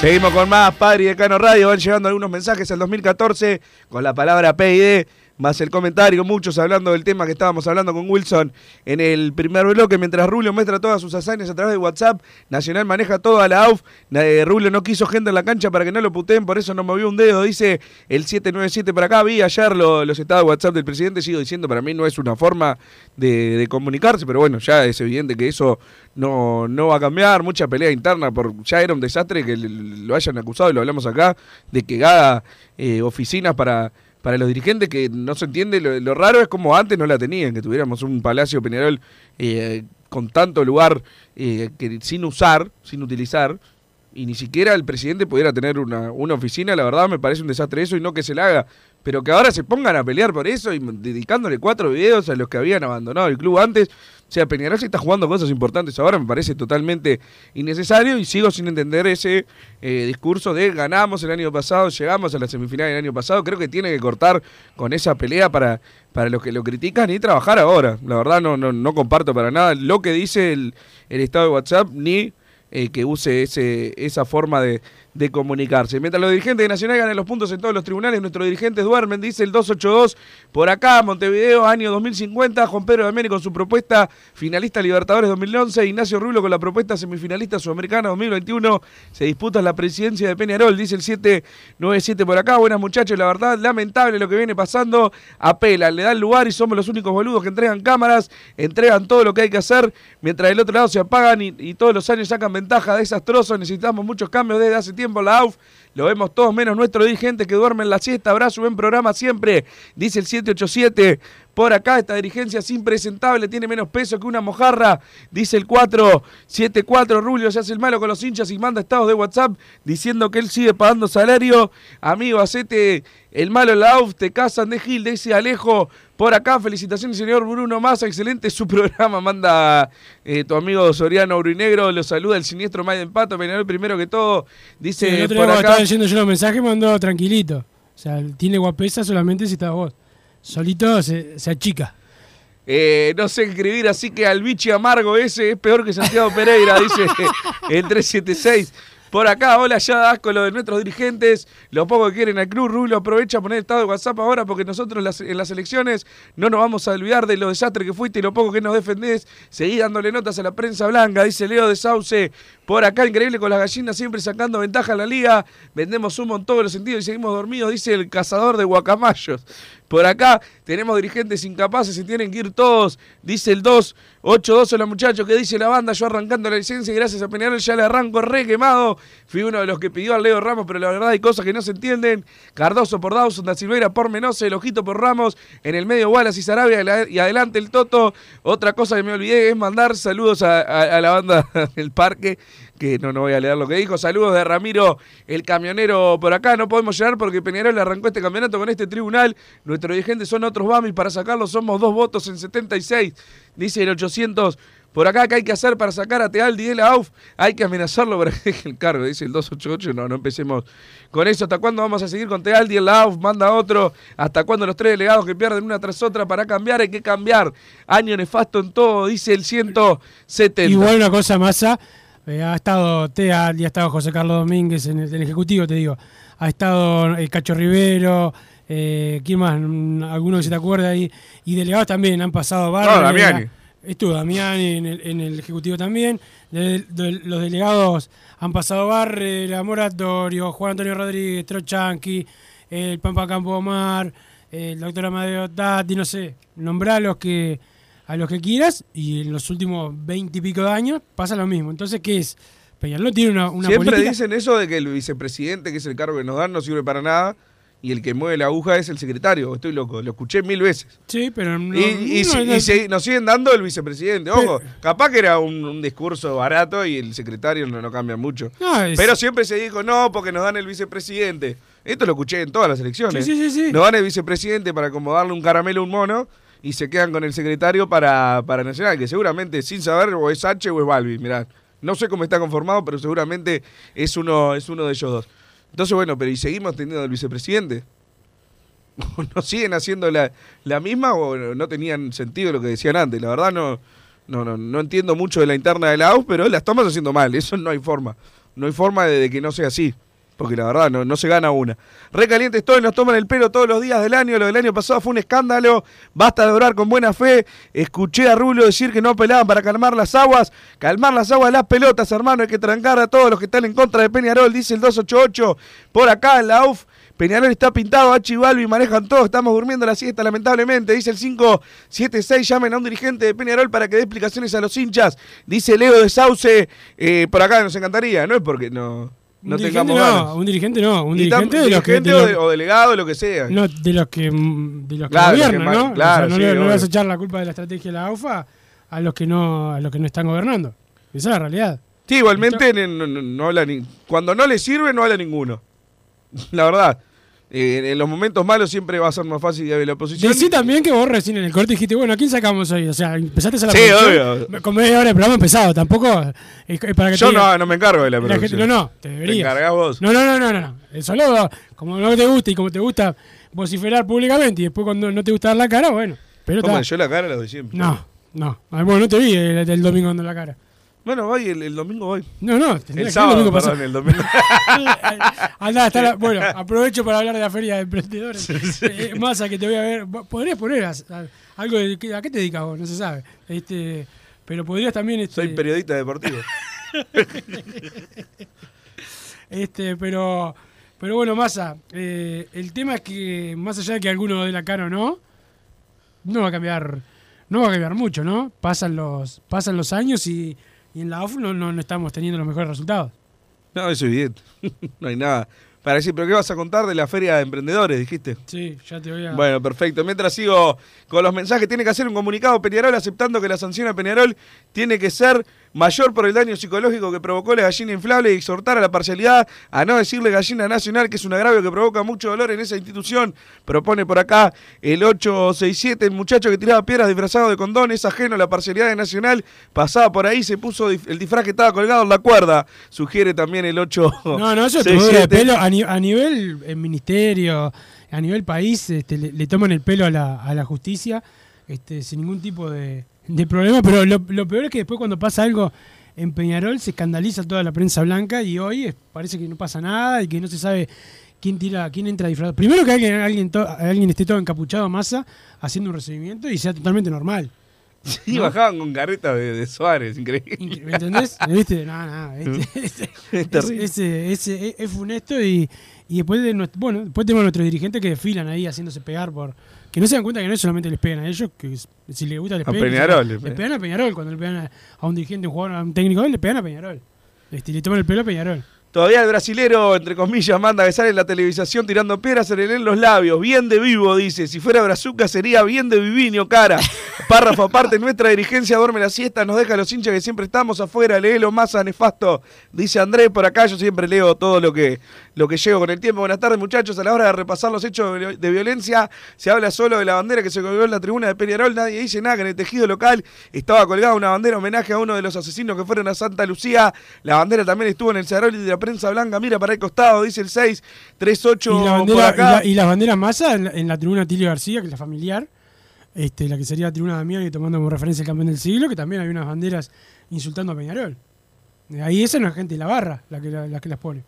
Seguimos con más Padre y Decano Radio. Van llegando algunos mensajes al 2014 con la palabra PID, más el comentario. Muchos hablando del tema que estábamos hablando con Wilson en el primer bloque. Mientras Rubio muestra todas sus hazañas a través de WhatsApp, Nacional maneja toda la AUF. Eh, Rubio no quiso gente en la cancha para que no lo puteen, por eso no movió un dedo. Dice el 797 para acá. Vi ayer lo- los estados de WhatsApp del presidente. Sigo diciendo, para mí no es una forma de, comunicarse, pero bueno, ya es evidente que eso no, no va a cambiar. Mucha pelea interna, por ya era un desastre que lo hayan acusado, y lo hablamos acá, de que haga eh, oficinas para, para los dirigentes, que no se entiende. Lo, raro es como antes no la tenían, que tuviéramos un Palacio Peñarol eh, con tanto lugar eh, que sin usar, sin utilizar. Y ni siquiera el presidente pudiera tener una, una oficina, la verdad me parece un desastre eso y no que se la haga. Pero que ahora se pongan a pelear por eso y dedicándole cuatro videos a los que habían abandonado el club antes. O sea, Peñarol se está jugando cosas importantes ahora, me parece totalmente innecesario y sigo sin entender ese eh, discurso de ganamos el año pasado, llegamos a la semifinal del año pasado. Creo que tiene que cortar con esa pelea para, para los que lo critican y trabajar ahora. La verdad no, no, no comparto para nada lo que dice el, el estado de WhatsApp ni eh, que use ese, esa forma de, de comunicarse. Mientras los dirigentes de Nacional ganan los puntos en todos los tribunales, nuestros dirigentes duermen, dice el 282 por acá, Montevideo, año 2050, Juan Pedro de América con su propuesta finalista Libertadores 2011, Ignacio Rulo con la propuesta semifinalista Sudamericana 2021, se disputa la presidencia de Peñarol, dice el 797 por acá, buenas muchachos, la verdad, lamentable lo que viene pasando, apelan, le dan lugar y somos los únicos boludos que entregan cámaras, entregan todo lo que hay que hacer, mientras del otro lado se apagan y, todos los años sacan ventaja desastroso, necesitamos muchos cambios desde hace tiempo la AUF, lo vemos todos menos nuestro dirigente que duerme en la siesta, abrazo, buen programa siempre, dice el 787. Por acá esta dirigencia es impresentable, tiene menos peso que una mojarra, dice el 474. Rulio se hace el malo con los hinchas y manda estados de WhatsApp diciendo que él sigue pagando salario. Amigo, hacete el malo en la AUF, te casan de Gil, dice Alejo. Por acá, felicitaciones, señor Bruno Massa, excelente su (laughs) programa. Manda eh, tu amigo Soriano Aurinegro, lo saluda el siniestro Maiden Pato, Peñarol primero que todo. Dice Sí, el otro por acá. estaba leyendo yo los mensajes me mandó tranquilito. O sea, tiene guapesa solamente si estás vos. Solito se, se achica. Eh, no sé escribir, así que al bichi amargo ese es peor que Santiago Pereira, dice (laughs) el 376. Por acá, hola, ya da asco lo de nuestros dirigentes, lo poco que quieren al club, Rulo aprovecha a poner estado de WhatsApp ahora porque nosotros en las, en las elecciones no nos vamos a olvidar de lo desastre que fuiste y lo poco que nos defendés. Seguí dándole notas a la prensa blanca, dice Leo de Sauce. Por acá, increíble con las gallinas siempre sacando ventaja a la liga. Vendemos humo en todos los sentidos y seguimos dormidos, dice el cazador de guacamayos. Por acá tenemos dirigentes incapaces y tienen que ir todos, dice el 282. Hola muchachos, ¿qué dice la banda? Yo arrancando la licencia y gracias a Peñarol ya le arranco re quemado. Fui uno de los que pidió al Leo Ramos, pero la verdad hay cosas que no se entienden. Cardoso por Dawson, Da Silveira por Menose, el ojito por Ramos, en el medio Wallace y Sarabia y la- y adelante el Toto. Otra cosa que me olvidé es mandar saludos a, a- a la banda (laughs) del parque que no, no voy a leer lo que dijo. Saludos de Ramiro, el camionero por acá. No podemos llegar porque Peñarol arrancó este campeonato con este tribunal. Nuestros dirigentes son otros Bamis. Para sacarlo somos dos votos en 76. Dice el 800. Por acá, ¿qué hay que hacer para sacar a Tealdi de la AUF? Hay que amenazarlo para que deje el cargo, dice el 288. No, no empecemos con eso. ¿Hasta cuándo vamos a seguir con Tealdi en la AUF? Manda otro. ¿Hasta cuándo los tres delegados que pierden una tras otra para cambiar? Hay que cambiar. Año nefasto en todo, dice el 170. Igual una cosa, Massa, eh, ha estado Tea, y ha estado José Carlos Domínguez en el, en el Ejecutivo, te digo. Ha estado el Cacho Rivero, eh, ¿quién más? Mm, Alguno que se te acuerda ahí. Y delegados también, han pasado varios. No, Damiani. Estuvo Damiani en el, en el Ejecutivo también. De- de- los delegados han pasado Barrera, Moratorio, Juan Antonio Rodríguez, Trochanqui, el Pampa Campo Omar, el doctor Amadeo Tati, no sé. Nombrá a los que a los que quieras y en los últimos veinte y pico de años pasa lo mismo. Entonces, ¿qué es? Peñarol tiene una, una Siempre política... dicen eso de que el vicepresidente, que es el cargo que nos dan, no sirve para nada. Y el que mueve la aguja es el secretario. Estoy loco, lo escuché mil veces. Sí, pero no, y y, no, no- y se- nos siguen dando el vicepresidente. Ojo, capaz que era un, un discurso barato y el secretario no, no cambia mucho. No, es- Pero siempre se dijo, no, porque nos dan el vicepresidente. Esto lo escuché en todas las elecciones. Sí, sí, sí, sí. Nos dan el vicepresidente para acomodarle un caramelo a un mono y se quedan con el secretario para, para Nacional, que seguramente sin saber o es H o es Balbi. Mirá, no sé cómo está conformado, pero seguramente es uno, es uno de ellos dos. Entonces, bueno, pero ¿y seguimos teniendo al vicepresidente? (laughs) ¿No siguen haciendo la, la misma o no- tenían sentido lo que decían antes? La verdad no, no, no, no entiendo mucho de la interna de la AUF, pero la estamos haciendo mal. Eso no hay forma. No hay forma de, de que no sea así. Porque la verdad no, no se gana una. Recaliente estoy, nos toman el pelo todos los días del año. Lo del año pasado fue un escándalo. Basta de orar con buena fe. Escuché a Rulo decir que no pelaban para calmar las aguas. Calmar las aguas las pelotas, hermano. Hay que trancar a todos los que están en contra de Peñarol, dice el 288. Por acá en la AUF. Peñarol está pintado, H y Balbi manejan todo, estamos durmiendo la siesta lamentablemente, dice el 576, llamen a un dirigente de Peñarol para que dé explicaciones a los hinchas, dice Leo de Sauce, eh, por acá nos encantaría, no es porque no, no un dirigente tengamos no, ganas. un dirigente no, un dirigente de los que... de o, de- o delegado, lo que sea. No, de los que, de los Claro, gobiernan, que ma- ¿no? claro, O sea, no, sí, le, no le vas a echar la culpa de la estrategia de la AUFA a los que no, a los que no están gobernando. Esa es la realidad. Sí, igualmente no, no- no habla ni, cuando no le sirve no habla ninguno. (laughs) La verdad. Eh, en los momentos malos siempre va a ser más fácil que la oposición. Decí también que vos recién en el corte dijiste, bueno, ¿a quién sacamos hoy? O sea, empezaste a la Sí, obvio. con media hora de programa empezado. Tampoco es para que Yo te diga- no, no me encargo de la la producción. gente- no, no, te deberías. encargás vos. No, no, no, no, no, no. Eh, Solo como no te gusta y como te gusta vociferar públicamente y después cuando no te gusta dar la cara, bueno. Pero está. Yo la cara la doy siempre. No, no. Bueno, no te vi el, el domingo dando la cara. Bueno, voy, el, el domingo voy. No, no, El sábado, domingo perdón, pasado. el domingo. (laughs) Andá, está la- bueno, aprovecho para hablar de la feria de emprendedores. Eh, Massa, que te voy a ver. Podrías poner a- a- algo de. ¿A qué te dedicas vos? No se sabe. Este, pero podrías también. Este, Soy periodista deportivo. (laughs) Este, pero, pero bueno, Massa, eh, el tema es que más allá de que alguno dé la cara o no, no va a cambiar, no va a cambiar mucho, ¿no? Pasan los, pasan los años y, y en la no, no, no estamos teniendo los mejores resultados. No, eso es evidente. (laughs) no hay nada. Para decir, ¿pero qué vas a contar de la feria de emprendedores, dijiste? Sí, ya te voy a. Bueno, perfecto. Mientras sigo con los mensajes, tiene que hacer un comunicado Peñarol aceptando que la sanción a Peñarol tiene que ser mayor por el daño psicológico que provocó la gallina inflable y exhortar a la parcialidad a no decirle gallina nacional, que es un agravio que provoca mucho dolor en esa institución. Propone por acá el 867, el muchacho que tiraba piedras disfrazado de condón, es ajeno a la parcialidad de Nacional, pasaba por ahí, se puso el disfraz que estaba colgado en la cuerda. Sugiere también el 8. No, no, eso es de pelo. A, ni- a nivel eh, ministerio, a nivel país, este, le, le toman el pelo a la, a la justicia este, sin ningún tipo de, de problema. Pero lo, lo peor es que después cuando pasa algo en Peñarol se escandaliza toda la prensa blanca y hoy es- parece que no pasa nada y que no se sabe quién tira, quién entra disfrazado. Primero que alguien, alguien, to- alguien esté todo encapuchado masa haciendo un recibimiento y sea totalmente normal. Y bajaban con carreta de, de Suárez, increíble. ¿Me entendés? (laughs) ¿Viste? No, no. este- este- Es terrible. ese, ese- es- es funesto y, y después de nuestro, bueno, después tenemos nuestros dirigentes que desfilan ahí haciéndose pegar por. Que no se dan cuenta que no solamente les pegan a ellos, que si les gusta les A pegan. Peñarol Les, les pegan. pegan a Peñarol cuando le pegan a, a un dirigente, un jugador, a un técnico, le pegan a Peñarol. Este, le toman el pelo a Peñarol. Todavía el brasilero, entre comillas, manda que sale en la televisación tirando piedras, se le leen los labios. Bien de vivo, dice. Si fuera Brazuca sería bien de vivinio, cara. (laughs) Párrafo aparte, nuestra dirigencia duerme la siesta, nos deja a los hinchas que siempre estamos afuera. Léelo más a nefasto. Dice Andrés por acá, yo siempre leo todo lo que, lo que llego con el tiempo. Buenas tardes, muchachos. A la hora de repasar los hechos de, de violencia, se habla solo de la bandera que se colgó en la tribuna de Peñarol. Nadie dice nada que en el tejido local estaba colgada una bandera homenaje a uno de los asesinos que fueron a Santa Lucía. La bandera también estuvo en el Cerrol y de la prensa blanca. Mira para el costado, dice el 638 Y, la por bandera, y, acá. la- y las banderas masa en la, en la tribuna Tilio García, que es la familiar, este, la que sería la tribuna Damián y tomando como referencia el campeón del siglo, que también hay unas banderas insultando a Peñarol. Ahí esa no es gente de la barra la que, la, la que las pone.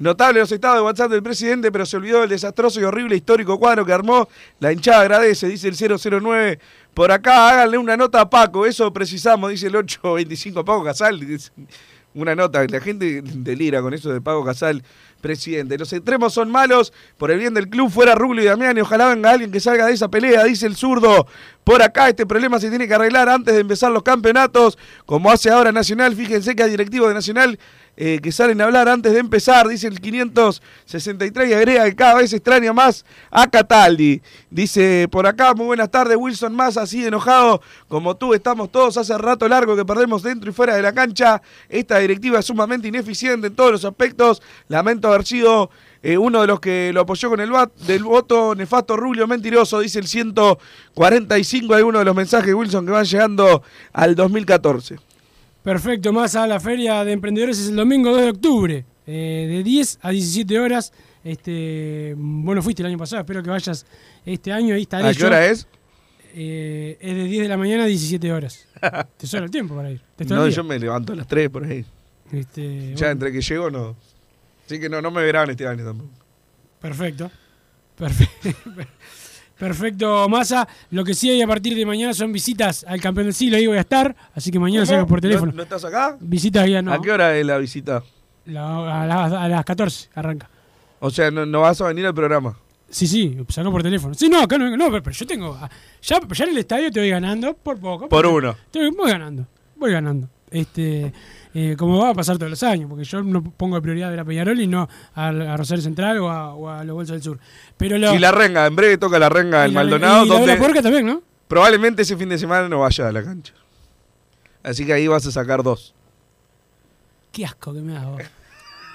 Notable los estados de WhatsApp del presidente, pero se olvidó del desastroso y horrible histórico cuadro que armó. La hinchada agradece, dice el 009. Por acá háganle una nota a Paco, eso precisamos, dice el 825 Paco Casal. Una nota, la gente delira con eso de Paco Casal, presidente. Los extremos son malos, por el bien del club, fuera Rubio y Damián, y ojalá venga alguien que salga de esa pelea, dice el zurdo. Por acá este problema se tiene que arreglar antes de empezar los campeonatos, como hace ahora Nacional. Fíjense que hay directivos de Nacional eh, que salen a hablar antes de empezar, dice el 563 y agrega que cada vez extraña más a Cataldi. Dice por acá, muy buenas tardes, Wilson más así enojado como tú, estamos todos hace rato largo que perdemos dentro y fuera de la cancha. Esta directiva es sumamente ineficiente en todos los aspectos. Lamento haber sido eh, uno de los que lo apoyó con el bat, del voto nefasto Rubio mentiroso, dice el 145, algunos de los mensajes Wilson que van llegando al 2014. Perfecto, más a la feria de emprendedores es el domingo 2 de octubre, eh, de 10 a 17 horas. Este, bueno, fuiste el año pasado, espero que vayas este año. Ahí estaré ¿A qué yo. hora es? Eh, es de 10 de la mañana a 17 horas. (laughs) Te sobra el tiempo para ir. Te No, yo me levanto a las 3 por ahí. Este, Ya bueno, entre que llego no. Así que no, no me verán este año tampoco. Perfecto. Perfecto. (laughs) Perfecto, Massa. Lo que sí hay a partir de mañana son visitas al campeón del siglo. Ahí voy a estar. Así que mañana salgo por teléfono. ¿No, no estás acá? Visitas ya no. ¿A qué hora es la visita? La- a, las, a las 14 arranca. O sea, no, no vas a venir al programa. Sí, sí, salgo por teléfono. Sí, no, acá no, no pero, pero yo tengo. ah, Ya, ya en el estadio te voy ganando por poco. Por uno. te voy, voy ganando. Voy ganando. Este, eh, como va a pasar todos los años, porque yo no pongo de prioridad de la Peñarol y no a, a Rosario Central o a, o a los Bolsos del Sur. Pero lo, Y la renga, en breve toca la renga la- Maldonado, y la donde también, ¿no? probablemente ese fin de semana no vaya a la cancha. Así que ahí vas a sacar dos. Qué asco que me das vos.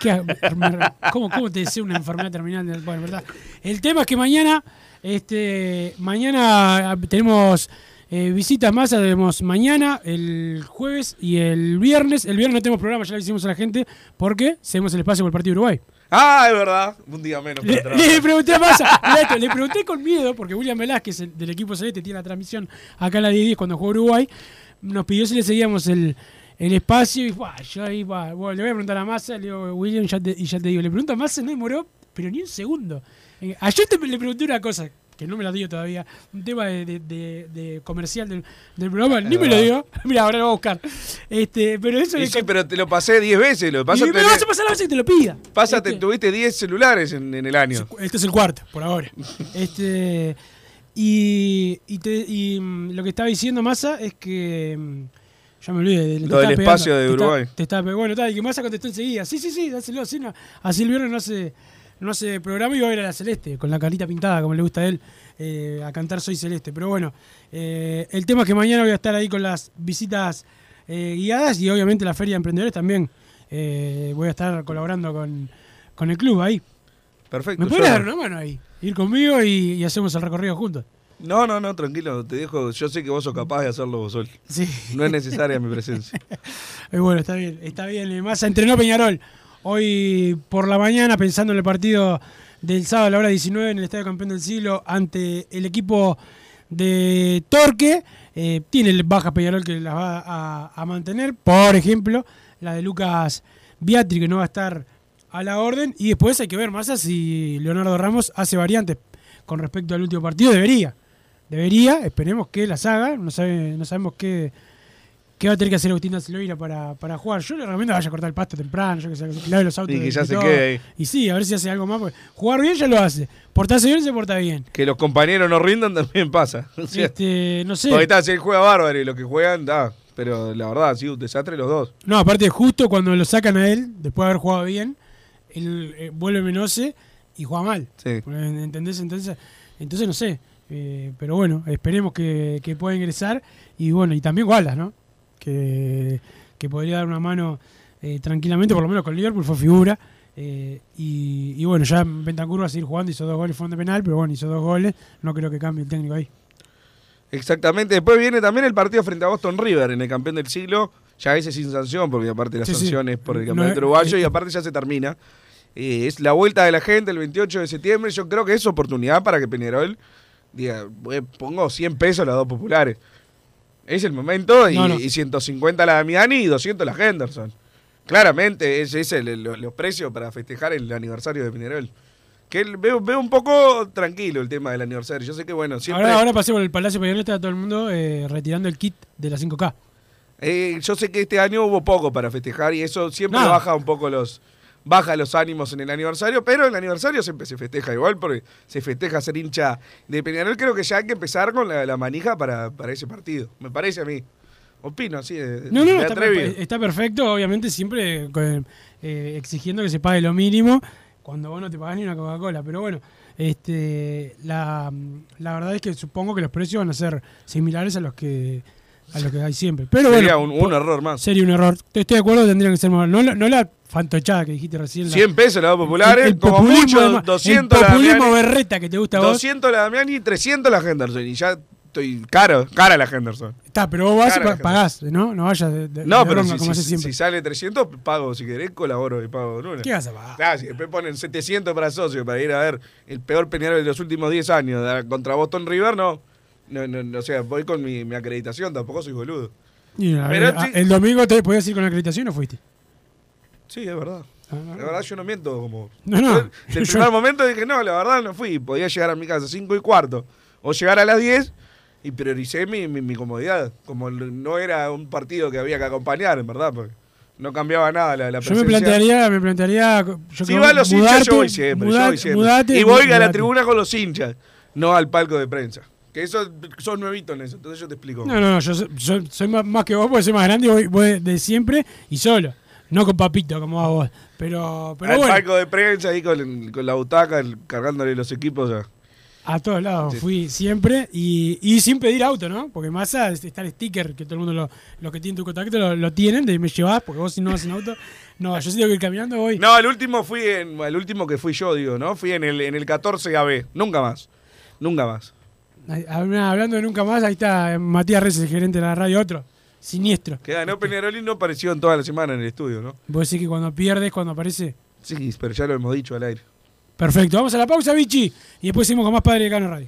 A- me- ¿Cómo, ¿Cómo te deseo una enfermedad terminal? Bueno, verdad. El tema es que mañana, este, mañana ah, tenemos eh, visitas más, tenemos mañana, el jueves y el viernes. El viernes no tenemos programa, ya le hicimos a la gente, porque cedemos el espacio por el partido de Uruguay. Ah, es verdad. Un día menos. para Le, le pregunté a Massa, (laughs) le pregunté con miedo, porque William Velázquez el- del equipo celeste tiene la transmisión acá en la 10 cuando jugó Uruguay, nos pidió si le seguíamos el, el espacio y yo ahí, bueno, le voy a preguntar a Massa, le digo, William, ya te- y ya te digo, le pregunto a Massa, no demoró, pero ni un segundo. Eh, ayer te- le pregunté una cosa, que no me la dio todavía, un tema de, de- de- de comercial del, del programa, ni me lo dio, (laughs) mira, ahora lo voy a buscar. Este, pero eso Y sí, pero te lo pasé 10 veces. Lo y me tenés- vas a pasar la vez que te lo pida. Pásate, Este- tuviste 10 celulares en, en el año. este es el cuarto, por ahora. (laughs) este y, y, te- y, mm, lo que estaba diciendo Massa es que. mm, Ya me olvidé. de- te Lo del pegando, espacio de te Uruguay. Te estaba pe- bueno, tal, y que Massa contestó enseguida. Sí, sí, sí, dáselo. Así, no, así el viernes no hace, no hace programa y va a ir a la Celeste, con la carita pintada, como le gusta a él, eh, a cantar Soy Celeste. Pero bueno, eh, el tema es que mañana voy a estar ahí con las visitas eh, guiadas y obviamente la Feria de Emprendedores también. Eh, voy a estar colaborando con, con el club ahí. Perfecto. ¿Me yo- dar una mano ahí? Ir conmigo y, y hacemos el recorrido juntos. No, no, no, tranquilo. Te dejo. Yo sé que vos sos capaz de hacerlo vos solo. Sí. No es necesaria mi presencia. (laughs) Bueno, está bien, está bien. Massa entrenó Peñarol hoy por la mañana pensando en el partido del sábado a la hora 19 en el Estadio Campeón del Siglo ante el equipo de Torque. Eh, tiene bajas Peñarol que las va a, mantener. Por ejemplo, la de Lucas Biatri que no va a estar a la orden. Y después hay que ver, Massa, si Leonardo Ramos hace variantes con respecto al último partido. Debería. Debería, esperemos que las haga. No, no sabemos qué, qué va a tener que hacer Agustín Silveira para, para jugar. Yo le recomiendo que vaya a cortar el pasto temprano, yo que que lave los autos. Y que ya se quede ahí. Y sí, a ver si hace algo más. porque jugar bien ya lo hace. Portarse bien se porta bien. Que los compañeros no rindan (laughs) también pasa. O sea, Este, no sé. Porque está, si él juega bárbaro y los que juegan, da. Pero la verdad, sí, un desastre los dos. No, aparte, justo cuando lo sacan a él, después de haber jugado bien, él eh, vuelve Menose y juega mal. Sí. ¿Entendés? Entonces, entonces no sé. Eh, pero bueno, esperemos que, que pueda ingresar. Y bueno, y también Wallace, ¿no? Que, que podría dar una mano eh, tranquilamente, por lo menos con Liverpool, fue figura. Eh, y, y bueno, ya Bentancur va a seguir jugando, hizo dos goles, fue de penal, pero bueno, hizo dos goles. No creo que cambie el técnico ahí. Exactamente. Después viene también el partido frente a Boston River en el campeón del siglo. Ya ese sin sanción, porque aparte la Sí, sí. sanción es por el campeonato uruguayo eh, y aparte ya se termina. Eh, es la vuelta de la gente el 28 de septiembre. Yo creo que es oportunidad para que Peñarol diga, "Voy- pongo 100 pesos las dos populares. Es el momento y, No, no. y 150 la Damiani y 200 la Henderson. Claramente, ese es el- los precios para festejar el aniversario de Peñarol. Que veo, veo un poco tranquilo el tema del aniversario. Yo sé que, bueno, siempre... Ahora, ahora pasé por el Palacio Peñarol, está todo el mundo eh, retirando el kit de la 5K. Eh, yo sé que este año hubo poco para festejar y eso siempre No. baja un poco los baja los ánimos en el aniversario, pero el aniversario siempre se festeja igual porque se festeja ser hincha de Peñarol. Creo que ya hay que empezar con la, la manija para, para ese partido. Me parece a mí. Opino así. de- No, no, de está, perfecto, obviamente siempre con- eh, exigiendo que se pague lo mínimo cuando vos no te pagás ni una Coca-Cola. Pero bueno, este, la, la verdad es que supongo que los precios van a ser similares a los que a los que hay siempre. Pero Sería bueno, un, un error más. sería un error. Estoy de acuerdo, tendrían que ser más. No, no la fantochada que dijiste recién. la- 100 pesos las dos populares, el- el como populismo mucho de- 200 el la populismo Damiani, berreta que te gusta a vos. 200 la Damiani y 300 la Henderson. Y ya estoy caro, cara la Henderson. Está, pero vos vas y Cara la pa- pagás, ¿no? No vayas de, de- No, de pero si, como si- siempre. si sale 300, pago. Si querés, colaboro y pago una. ¿Qué vas a pagar? Claro, si después ponen 700 para socios para ir a ver el peor Peñarol de los últimos 10 años contra Boston River, no. No, no, no, o sea, voy con mi, mi acreditación, tampoco soy boludo. Y, Pero a- el domingo te podías ir con la acreditación o fuiste. Sí, es verdad. Ah, La verdad, yo no miento como. No, no. Yo, Del (laughs) Yo- primer momento dije, no, la verdad no fui. Podía llegar a mi casa 5 y cuarto. O llegar a las 10 y prioricé mi, mi, mi comodidad. Como no era un partido que había que acompañar, en verdad. Porque no cambiaba nada la, la Yo me plantearía, me plantearía. Yo Si va a los hinchas, yo voy siempre. yo voy siempre. mudate, y voy a la tribuna con los hinchas, no al palco de prensa. Que eso, sos nuevito en eso, entonces yo te explico. No, no, no, yo, soy- yo soy más, más que vos porque soy más grande y voy, voy de siempre y solo. No con papito como vas vos. Pero, pero al bueno. palco de prensa ahí con, con la butaca, el- cargándole los equipos. ya. A todos lados Sí. fui siempre y, y sin pedir auto, ¿no? Porque más allá está el sticker que todo el mundo, lo, los que tienen tu contacto lo, lo tienen, de me llevas, porque vos si no vas sin auto. (laughs) No, yo sí tengo que ir caminando voy. No, el último fui en, el último que fui yo, digo, ¿no? Fui en el, en el 14 AB. Nunca más. Nunca más. Hablando de nunca más, ahí está Matías Reyes, el gerente de la radio, otro. Siniestro. Que ganó Peñarol y no apareció en toda la semana en el estudio, ¿no? Vos decís que cuando pierdes, cuando aparece. Sí, pero ya lo hemos dicho al aire. Perfecto, vamos a la pausa, Vichy. Y después seguimos con más Padre de Cano Radio.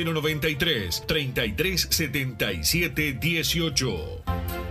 093 3377 18.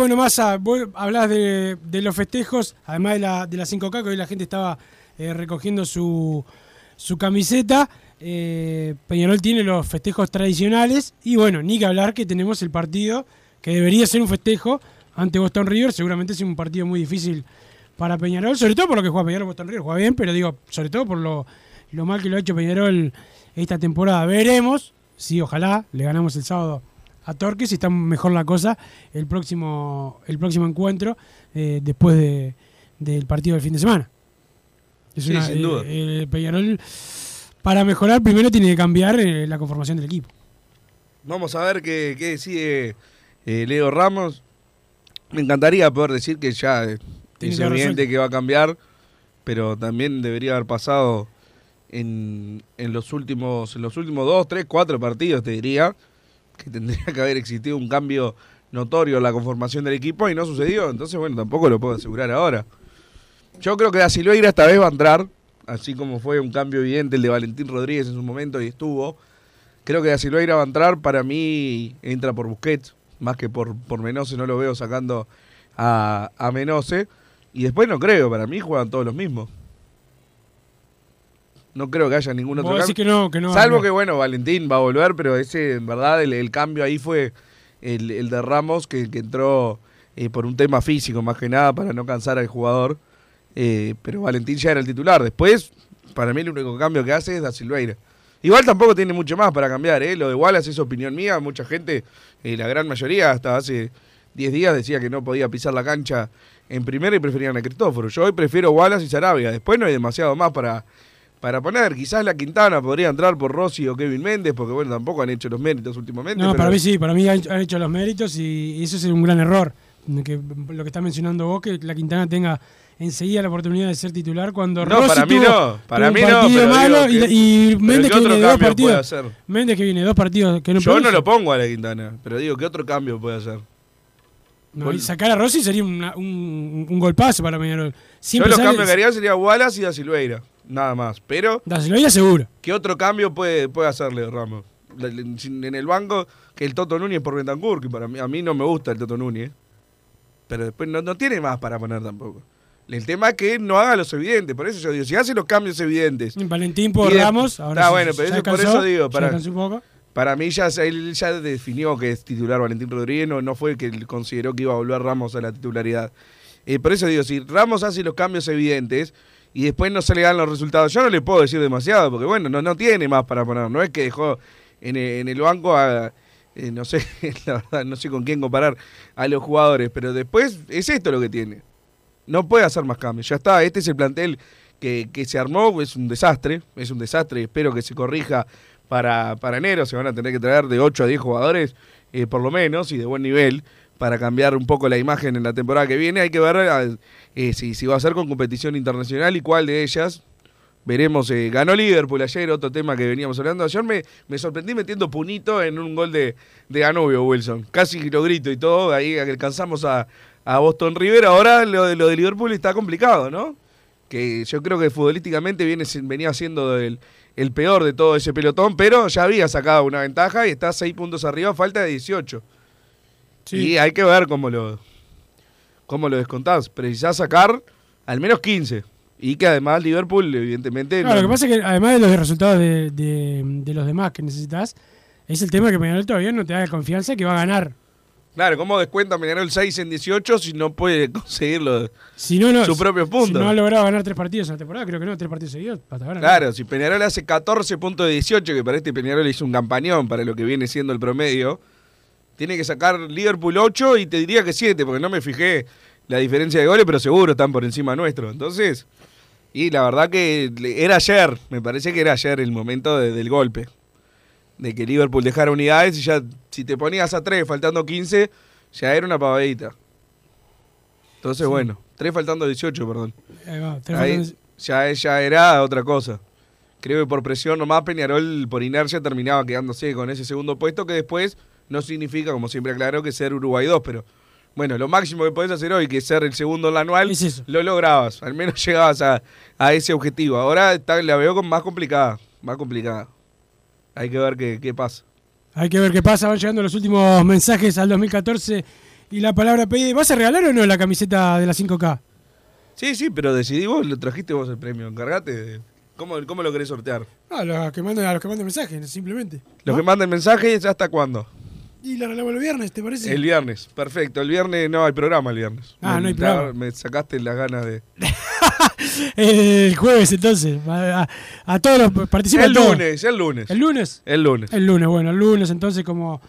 Bueno, Massa, vos hablás de, los festejos, además de la, de la 5K, que hoy la gente estaba eh, recogiendo su, su camiseta. Eh, Peñarol tiene los festejos tradicionales y bueno, ni que hablar que tenemos el partido que debería ser un festejo ante Boston River, seguramente es un partido muy difícil para Peñarol, sobre todo por lo que juega Peñarol, Boston River juega bien, pero digo, sobre todo por lo, lo mal que lo ha hecho Peñarol esta temporada. Veremos sí, ojalá le ganamos el sábado a Torques y está mejor la cosa el próximo, el próximo encuentro eh, después de- del partido del fin de semana. Es Sí, sin duda. eh, eh, Peñarol, para mejorar, primero tiene que cambiar la conformación del equipo. Vamos a ver qué, qué decide eh, Leo Ramos. Me encantaría poder decir que ya es evidente que va a cambiar, pero también debería haber pasado en, en los últimos en los últimos dos, tres, cuatro partidos, te diría, que tendría que haber existido un cambio notorio en la conformación del equipo y no sucedió. Entonces, bueno, tampoco lo puedo asegurar ahora. Yo creo que Da Silveira esta vez va a entrar, así como fue un cambio evidente el de Valentín Rodríguez en su momento y estuvo. Creo que Da Silveira va a entrar, para mí entra por Busquets, más que por, por Menose, no lo veo sacando a, a Menose. Y después no creo, para mí juegan todos los mismos. No creo que haya ningún otro cambio. que no- que no Salvo que, bueno, Valentín va a volver, pero ese, en verdad, el, el cambio ahí fue el, el de Ramos, que, que entró eh, por un tema físico, más que nada, para no cansar al jugador. Eh, pero Valentín ya era el titular. Después, para mí, el único cambio que hace es Da Silveira. Igual tampoco tiene mucho más para cambiar, ¿eh? Lo de Wallace es opinión mía. Mucha gente, eh, la gran mayoría, hasta hace 10 días decía que no podía pisar la cancha en primera y preferían a Cristóforo. Yo hoy prefiero Wallace y Sarabia. Después no hay demasiado más para, para poner. Quizás la Quintana podría entrar por Rossi o Kevin Méndez, porque bueno, tampoco han hecho los méritos últimamente. No, pero- para mí sí, para mí han, han hecho los méritos y, y eso es un gran error. Que, lo que está mencionando vos, que la Quintana tenga enseguida la oportunidad de ser titular cuando No, Rossi para mí tuvo- no, para mí no, pero malo y, y Méndez ¿qué que viene dos partidos. Méndez que viene dos partidos que no Yo no lo pongo a la Quintana, pero digo, ¿qué otro cambio puede hacer? No, y sacar a Rossi sería una- un, un golpazo para Peñarol. Yo los cambios que haría sería Wallace y Da Silveira, nada más. Pero. Da Silveira seguro. ¿Qué otro cambio puede, puede hacerle Ramos? En el banco, que el Toto Núñez por Bentancur, que para mí, a mí no me gusta el Toto Núñez. Pero después no, no tiene más para poner tampoco. El tema es que no haga los evidentes. Por eso yo digo, si hace los cambios evidentes. Valentín por de- Ramos. Ahora Ah, sí, bueno, pero eso- por eso digo, para, un poco. para mí ya él ya definió que es titular Valentín Rodríguez, no, no fue que él consideró que iba a volver Ramos a la titularidad. Eh, por eso digo, si Ramos hace los cambios evidentes y después no se le dan los resultados, yo no le puedo decir demasiado, porque bueno, no, no tiene más para poner. No es que dejó en, en el banco a, eh, no sé, (laughs) la verdad, no sé con quién comparar a los jugadores, pero después es esto lo que tiene. No puede hacer más cambios. Ya está, este es el plantel que, que se armó, es un desastre, es un desastre, espero que se corrija para, para enero, se van a tener que traer de 8 a 10 jugadores, eh, por lo menos, y de buen nivel, para cambiar un poco la imagen en la temporada que viene. Hay que ver eh, eh, si, si va a ser con competición internacional y cuál de ellas. Veremos, eh, ganó Liverpool ayer, otro tema que veníamos hablando. Ayer me, me sorprendí metiendo punito en un gol de, de Danubio, Wilson. Casi lo grito y todo, ahí alcanzamos a, a Boston River. Ahora lo de, lo de Liverpool está complicado, ¿no? que yo creo que futbolísticamente viene, venía siendo el, el peor de todo ese pelotón, pero ya había sacado una ventaja y está seis puntos arriba, falta de 18. Y hay que ver cómo lo, cómo lo descontás. Precisás sacar al menos 15. Y que además Liverpool, evidentemente. Claro, no- lo que pasa es que además de los resultados de, de- de los demás que necesitas, es el tema que Peñarol todavía no te da confianza que va a ganar. Claro, ¿cómo descuenta Peñarol 6 en 18 si no puede (laughs) conseguirlo Si no, no, sus propios Si no ha logrado ganar tres partidos en la temporada, creo que no, tres partidos seguidos. hasta ahora no. Claro, si Peñarol hace 14 puntos de 18, que para este Peñarol hizo un campañón para lo que viene siendo el promedio, tiene que sacar Liverpool 8 y te diría que 7, porque no me fijé la diferencia de goles, pero seguro están por encima nuestro. Entonces, y la verdad que era ayer, me parece que era ayer el momento de- del golpe. De que Liverpool dejara unidades y ya, si te ponías a 3 faltando 15, ya era una pavadita. Entonces, bueno, 3 faltando 18, perdón. Ahí va, Ahí ya, ya era otra cosa. Creo que por presión nomás Peñarol por inercia terminaba quedándose con ese segundo puesto que después no significa, como siempre aclaro, que ser Uruguay 2, pero bueno, lo máximo que podés hacer hoy, que es ser el segundo en la anual, lo lograbas, al menos (laughs) llegabas a, a ese objetivo. Ahora está, la veo más complicada, más complicada. Hay que ver qué, qué pasa. Hay que ver qué pasa. Van llegando los últimos mensajes al 2014 y la palabra pedida. ¿Vas a regalar o no la camiseta de la 5K? Sí, sí, pero decidí vos, lo trajiste vos el premio, encargate. de- ¿Cómo, cómo lo querés sortear? No, a los que manden, a los que manden mensajes, simplemente. Los que manden mensajes, ¿hasta cuándo? Y la el viernes, ¿te parece? El viernes, perfecto. El viernes no hay programa el viernes. Ah, Me- no hay programa. Me sacaste las ganas de. (laughs) El jueves, entonces. A, todos los participan el todos. lunes, el lunes. ¿El lunes? El lunes. El lunes, bueno, el lunes, entonces, como.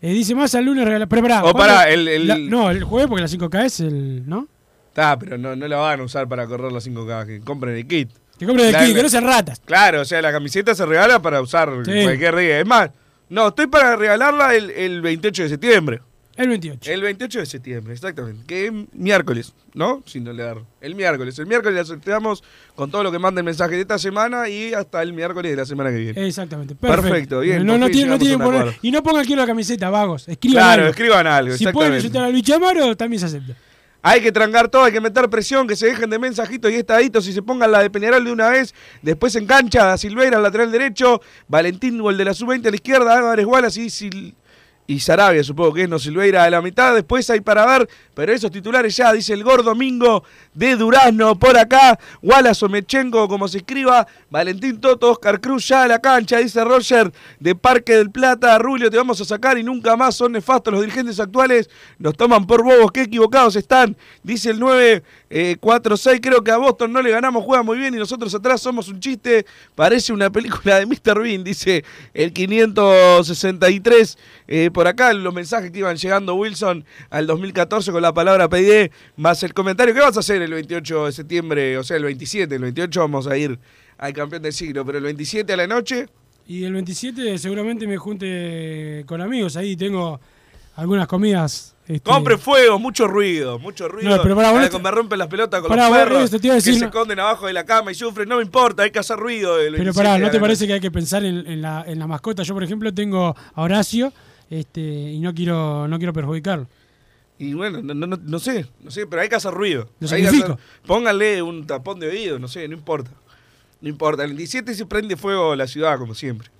eh, dice más al lunes regala. Pero pará, O pará, el- el- La- no, el jueves, porque la 5K es el. ¿No? Está, pero no, no la van a usar para correr las 5K. Que compren el kit. Que compren el La- kit, que no sean ratas. Claro, o sea, la camiseta se regala para usar Sí. cualquier día. Es más, no, estoy para regalarla el, el 28 de septiembre. El 28. El 28 de septiembre, exactamente. Que es miércoles, ¿no? Sin no leer. El miércoles. El miércoles la sorteamos con todo lo que manden mensaje de esta semana y hasta el miércoles de la semana que viene. Exactamente. Perfecto, bien. No, no fin tienen, no a tienen poner-. Y no pongan quiero la camiseta, vagos. Escriban Claro, algo. escriban algo, Si pueden insultar al bichamaro, también se acepta. Hay que trancar todo, hay que meter presión, que se dejen de mensajitos y estaditos y se pongan la de Peñarol de una vez. Después en cancha, Silveira, lateral derecho, Valentín, gol de la sub-20 a la izquierda, Álvarez Wallace y, y Sarabia, supongo que es, no Silveira a la mitad. Después hay para ver, pero esos titulares ya, dice el Gordo Domingo de Durazno por acá. Wallace Omechenko, como se escriba. Valentín Toto, Oscar Cruz ya a la cancha, dice Roger de Parque del Plata. Rulio, te vamos a sacar y nunca más son nefastos los dirigentes actuales. Nos toman por bobos, qué equivocados están. Dice el 946, creo que a Boston no le ganamos, juega muy bien y nosotros atrás somos un chiste. Parece una película de Mr. Bean, dice el 563. Eh, por acá los mensajes que iban llegando Wilson al 2014 con la palabra PD, más el comentario. ¿Qué vas a hacer el 28 de septiembre? O sea, el 27, el 28 vamos a ir al campeón del siglo, pero el 27 a la noche... Y el 27 seguramente me junte con amigos. Ahí tengo algunas comidas. este, Compre fuego, mucho ruido, mucho ruido. No, pero pará, vos me rompen las pelotas con los perros esto te iba a decir, que se esconden abajo de la cama y sufren. No me importa, hay que hacer ruido. Pero 27 pará, ¿no te parece que hay que pensar en, en la, en la mascota? Yo, por ejemplo, tengo a Horacio este, y no quiero, no quiero perjudicarlo. Y bueno, no, no, no- sé, no sé, pero hay que hacer ruido. Lo Hay que sacrifico. hacer- pónganle un tapón de oído, no sé, no importa. No importa, el 27 se prende fuego la ciudad, como siempre.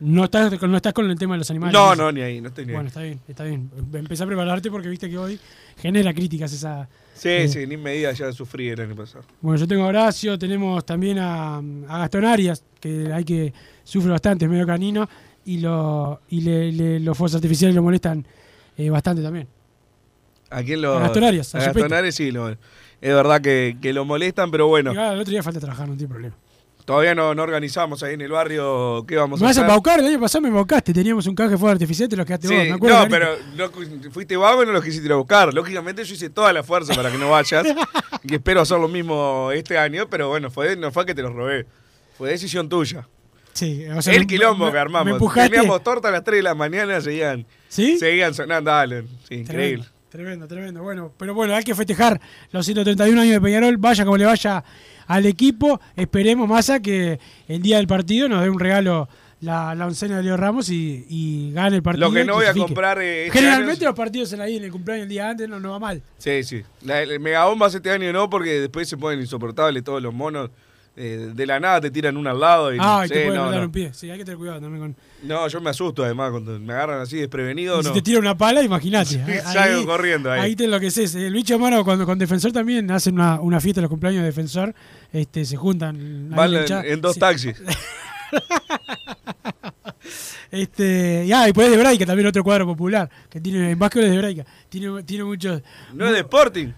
No estás, con- no estás con el tema de los animales. No, no, ni ahí, no estoy ni ahí. Bueno, está bien, está bien. Empecé a prepararte porque viste que hoy genera críticas esa... Sí, eh, sí, ni medida ya sufrí el año pasado. Bueno, yo tengo a Horacio, tenemos también a, a Gastón Arias, que hay que sufre bastante, es medio canino, y, lo, y le- le- los fuegos artificiales lo molestan eh, bastante también. ¿A quién lo.? A Gastón Arias, a a Gastón. Arias sí, lo- es verdad que, que lo molestan, pero bueno. Y, ah, el otro día falta trabajar, no tiene problema. Todavía no, no organizamos ahí en el barrio qué vamos Me a vas a hacer. embaucar, el año pasado me embaucaste, teníamos un canje de fuego artificial, te lo quedaste Sí, vos, me acuerdo. no, pero no, fuiste vago y no lo quisiste ir a buscar. Lógicamente yo hice toda la fuerza para que no vayas. (laughs) y espero hacer lo mismo este año, pero bueno, fue, no fue que te lo robé. Fue decisión tuya. Sí, o sea, el me- quilombo me- que armamos. Me. Teníamos torta a las 3 de la mañana, seguían, ¿Sí? seguían sonando. Sí, increíble. Tremendo, tremendo. Bueno, pero bueno, hay que festejar los 131 años de Peñarol, vaya como le vaya al equipo. Esperemos, Massa, que el día del partido nos dé un regalo la, la oncena de Leo Ramos y, y gane el partido. Lo que no voy a comprar eh, este Generalmente año- los partidos en ahí en el cumpleaños el día antes no, no va mal. Sí, sí. La, el megabombas este año no, porque después se ponen insoportables todos los monos. Eh, de la nada te tiran uno al lado y Ah, y sí, te pueden no, no. un pie. Sí, hay que tener cuidado también con. No, yo me asusto además cuando me agarran así desprevenido. Y no. Si te tira una pala, imagínate. (laughs) Salgo corriendo ahí. Ahí te enloqueces. El bicho mano, cuando con Defensor también hacen una, una fiesta los cumpleaños de Defensor, este, se juntan. Van en, dos Sí. taxis. (laughs) Este, ya, y después de Braica, también otro cuadro popular, que tiene, en básquetbol es de Braica, tiene, tiene muchos... No es de Sporting.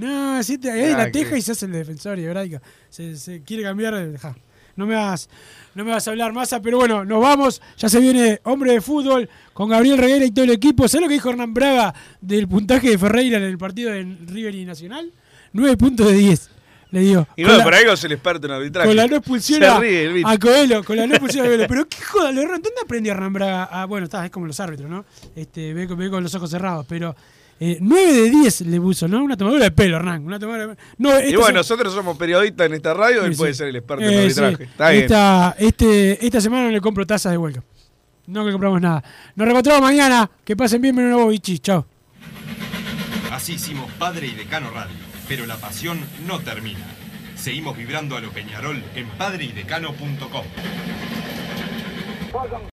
No, sí, te- es de Ah, la Teja y se hace el defensor y de Braica. Se, se quiere cambiar, deja. No me vas, no me vas a hablar más, pero bueno, nos vamos. Ya se viene hombre de fútbol con Gabriel Reguera y todo el equipo. ¿Sabes lo que dijo Hernán Braga del puntaje de Ferreira en el partido de River y Nacional? 9 puntos de 10. Le dio. Y no, la- por ahí es el experto en arbitraje. con la no expulsión Se a, a Coelho, con la no expulsión a Coelho. (laughs) Pero qué joda. ¿dónde aprendió Hernán Braga? Ah, bueno, está, es como los árbitros, ¿no? Este, ve, ve con los ojos cerrados, pero eh, 9 de 10 le puso, ¿no? Una tomadura de pelo, Hernán. Una tomadura de No, Y bueno, se- nosotros somos periodistas en esta radio, él Sí, puede ser el experto en Eh, arbitraje. sí. Está bien. Esta, este, esta semana no le compro tazas de vuelta. No le compramos nada. Nos reencontramos mañana. Que pasen bien, menos bichi. Chao. Así hicimos Padre y Decano Radio, pero la pasión no termina. Seguimos vibrando a lo Peñarol en padreidecano.com.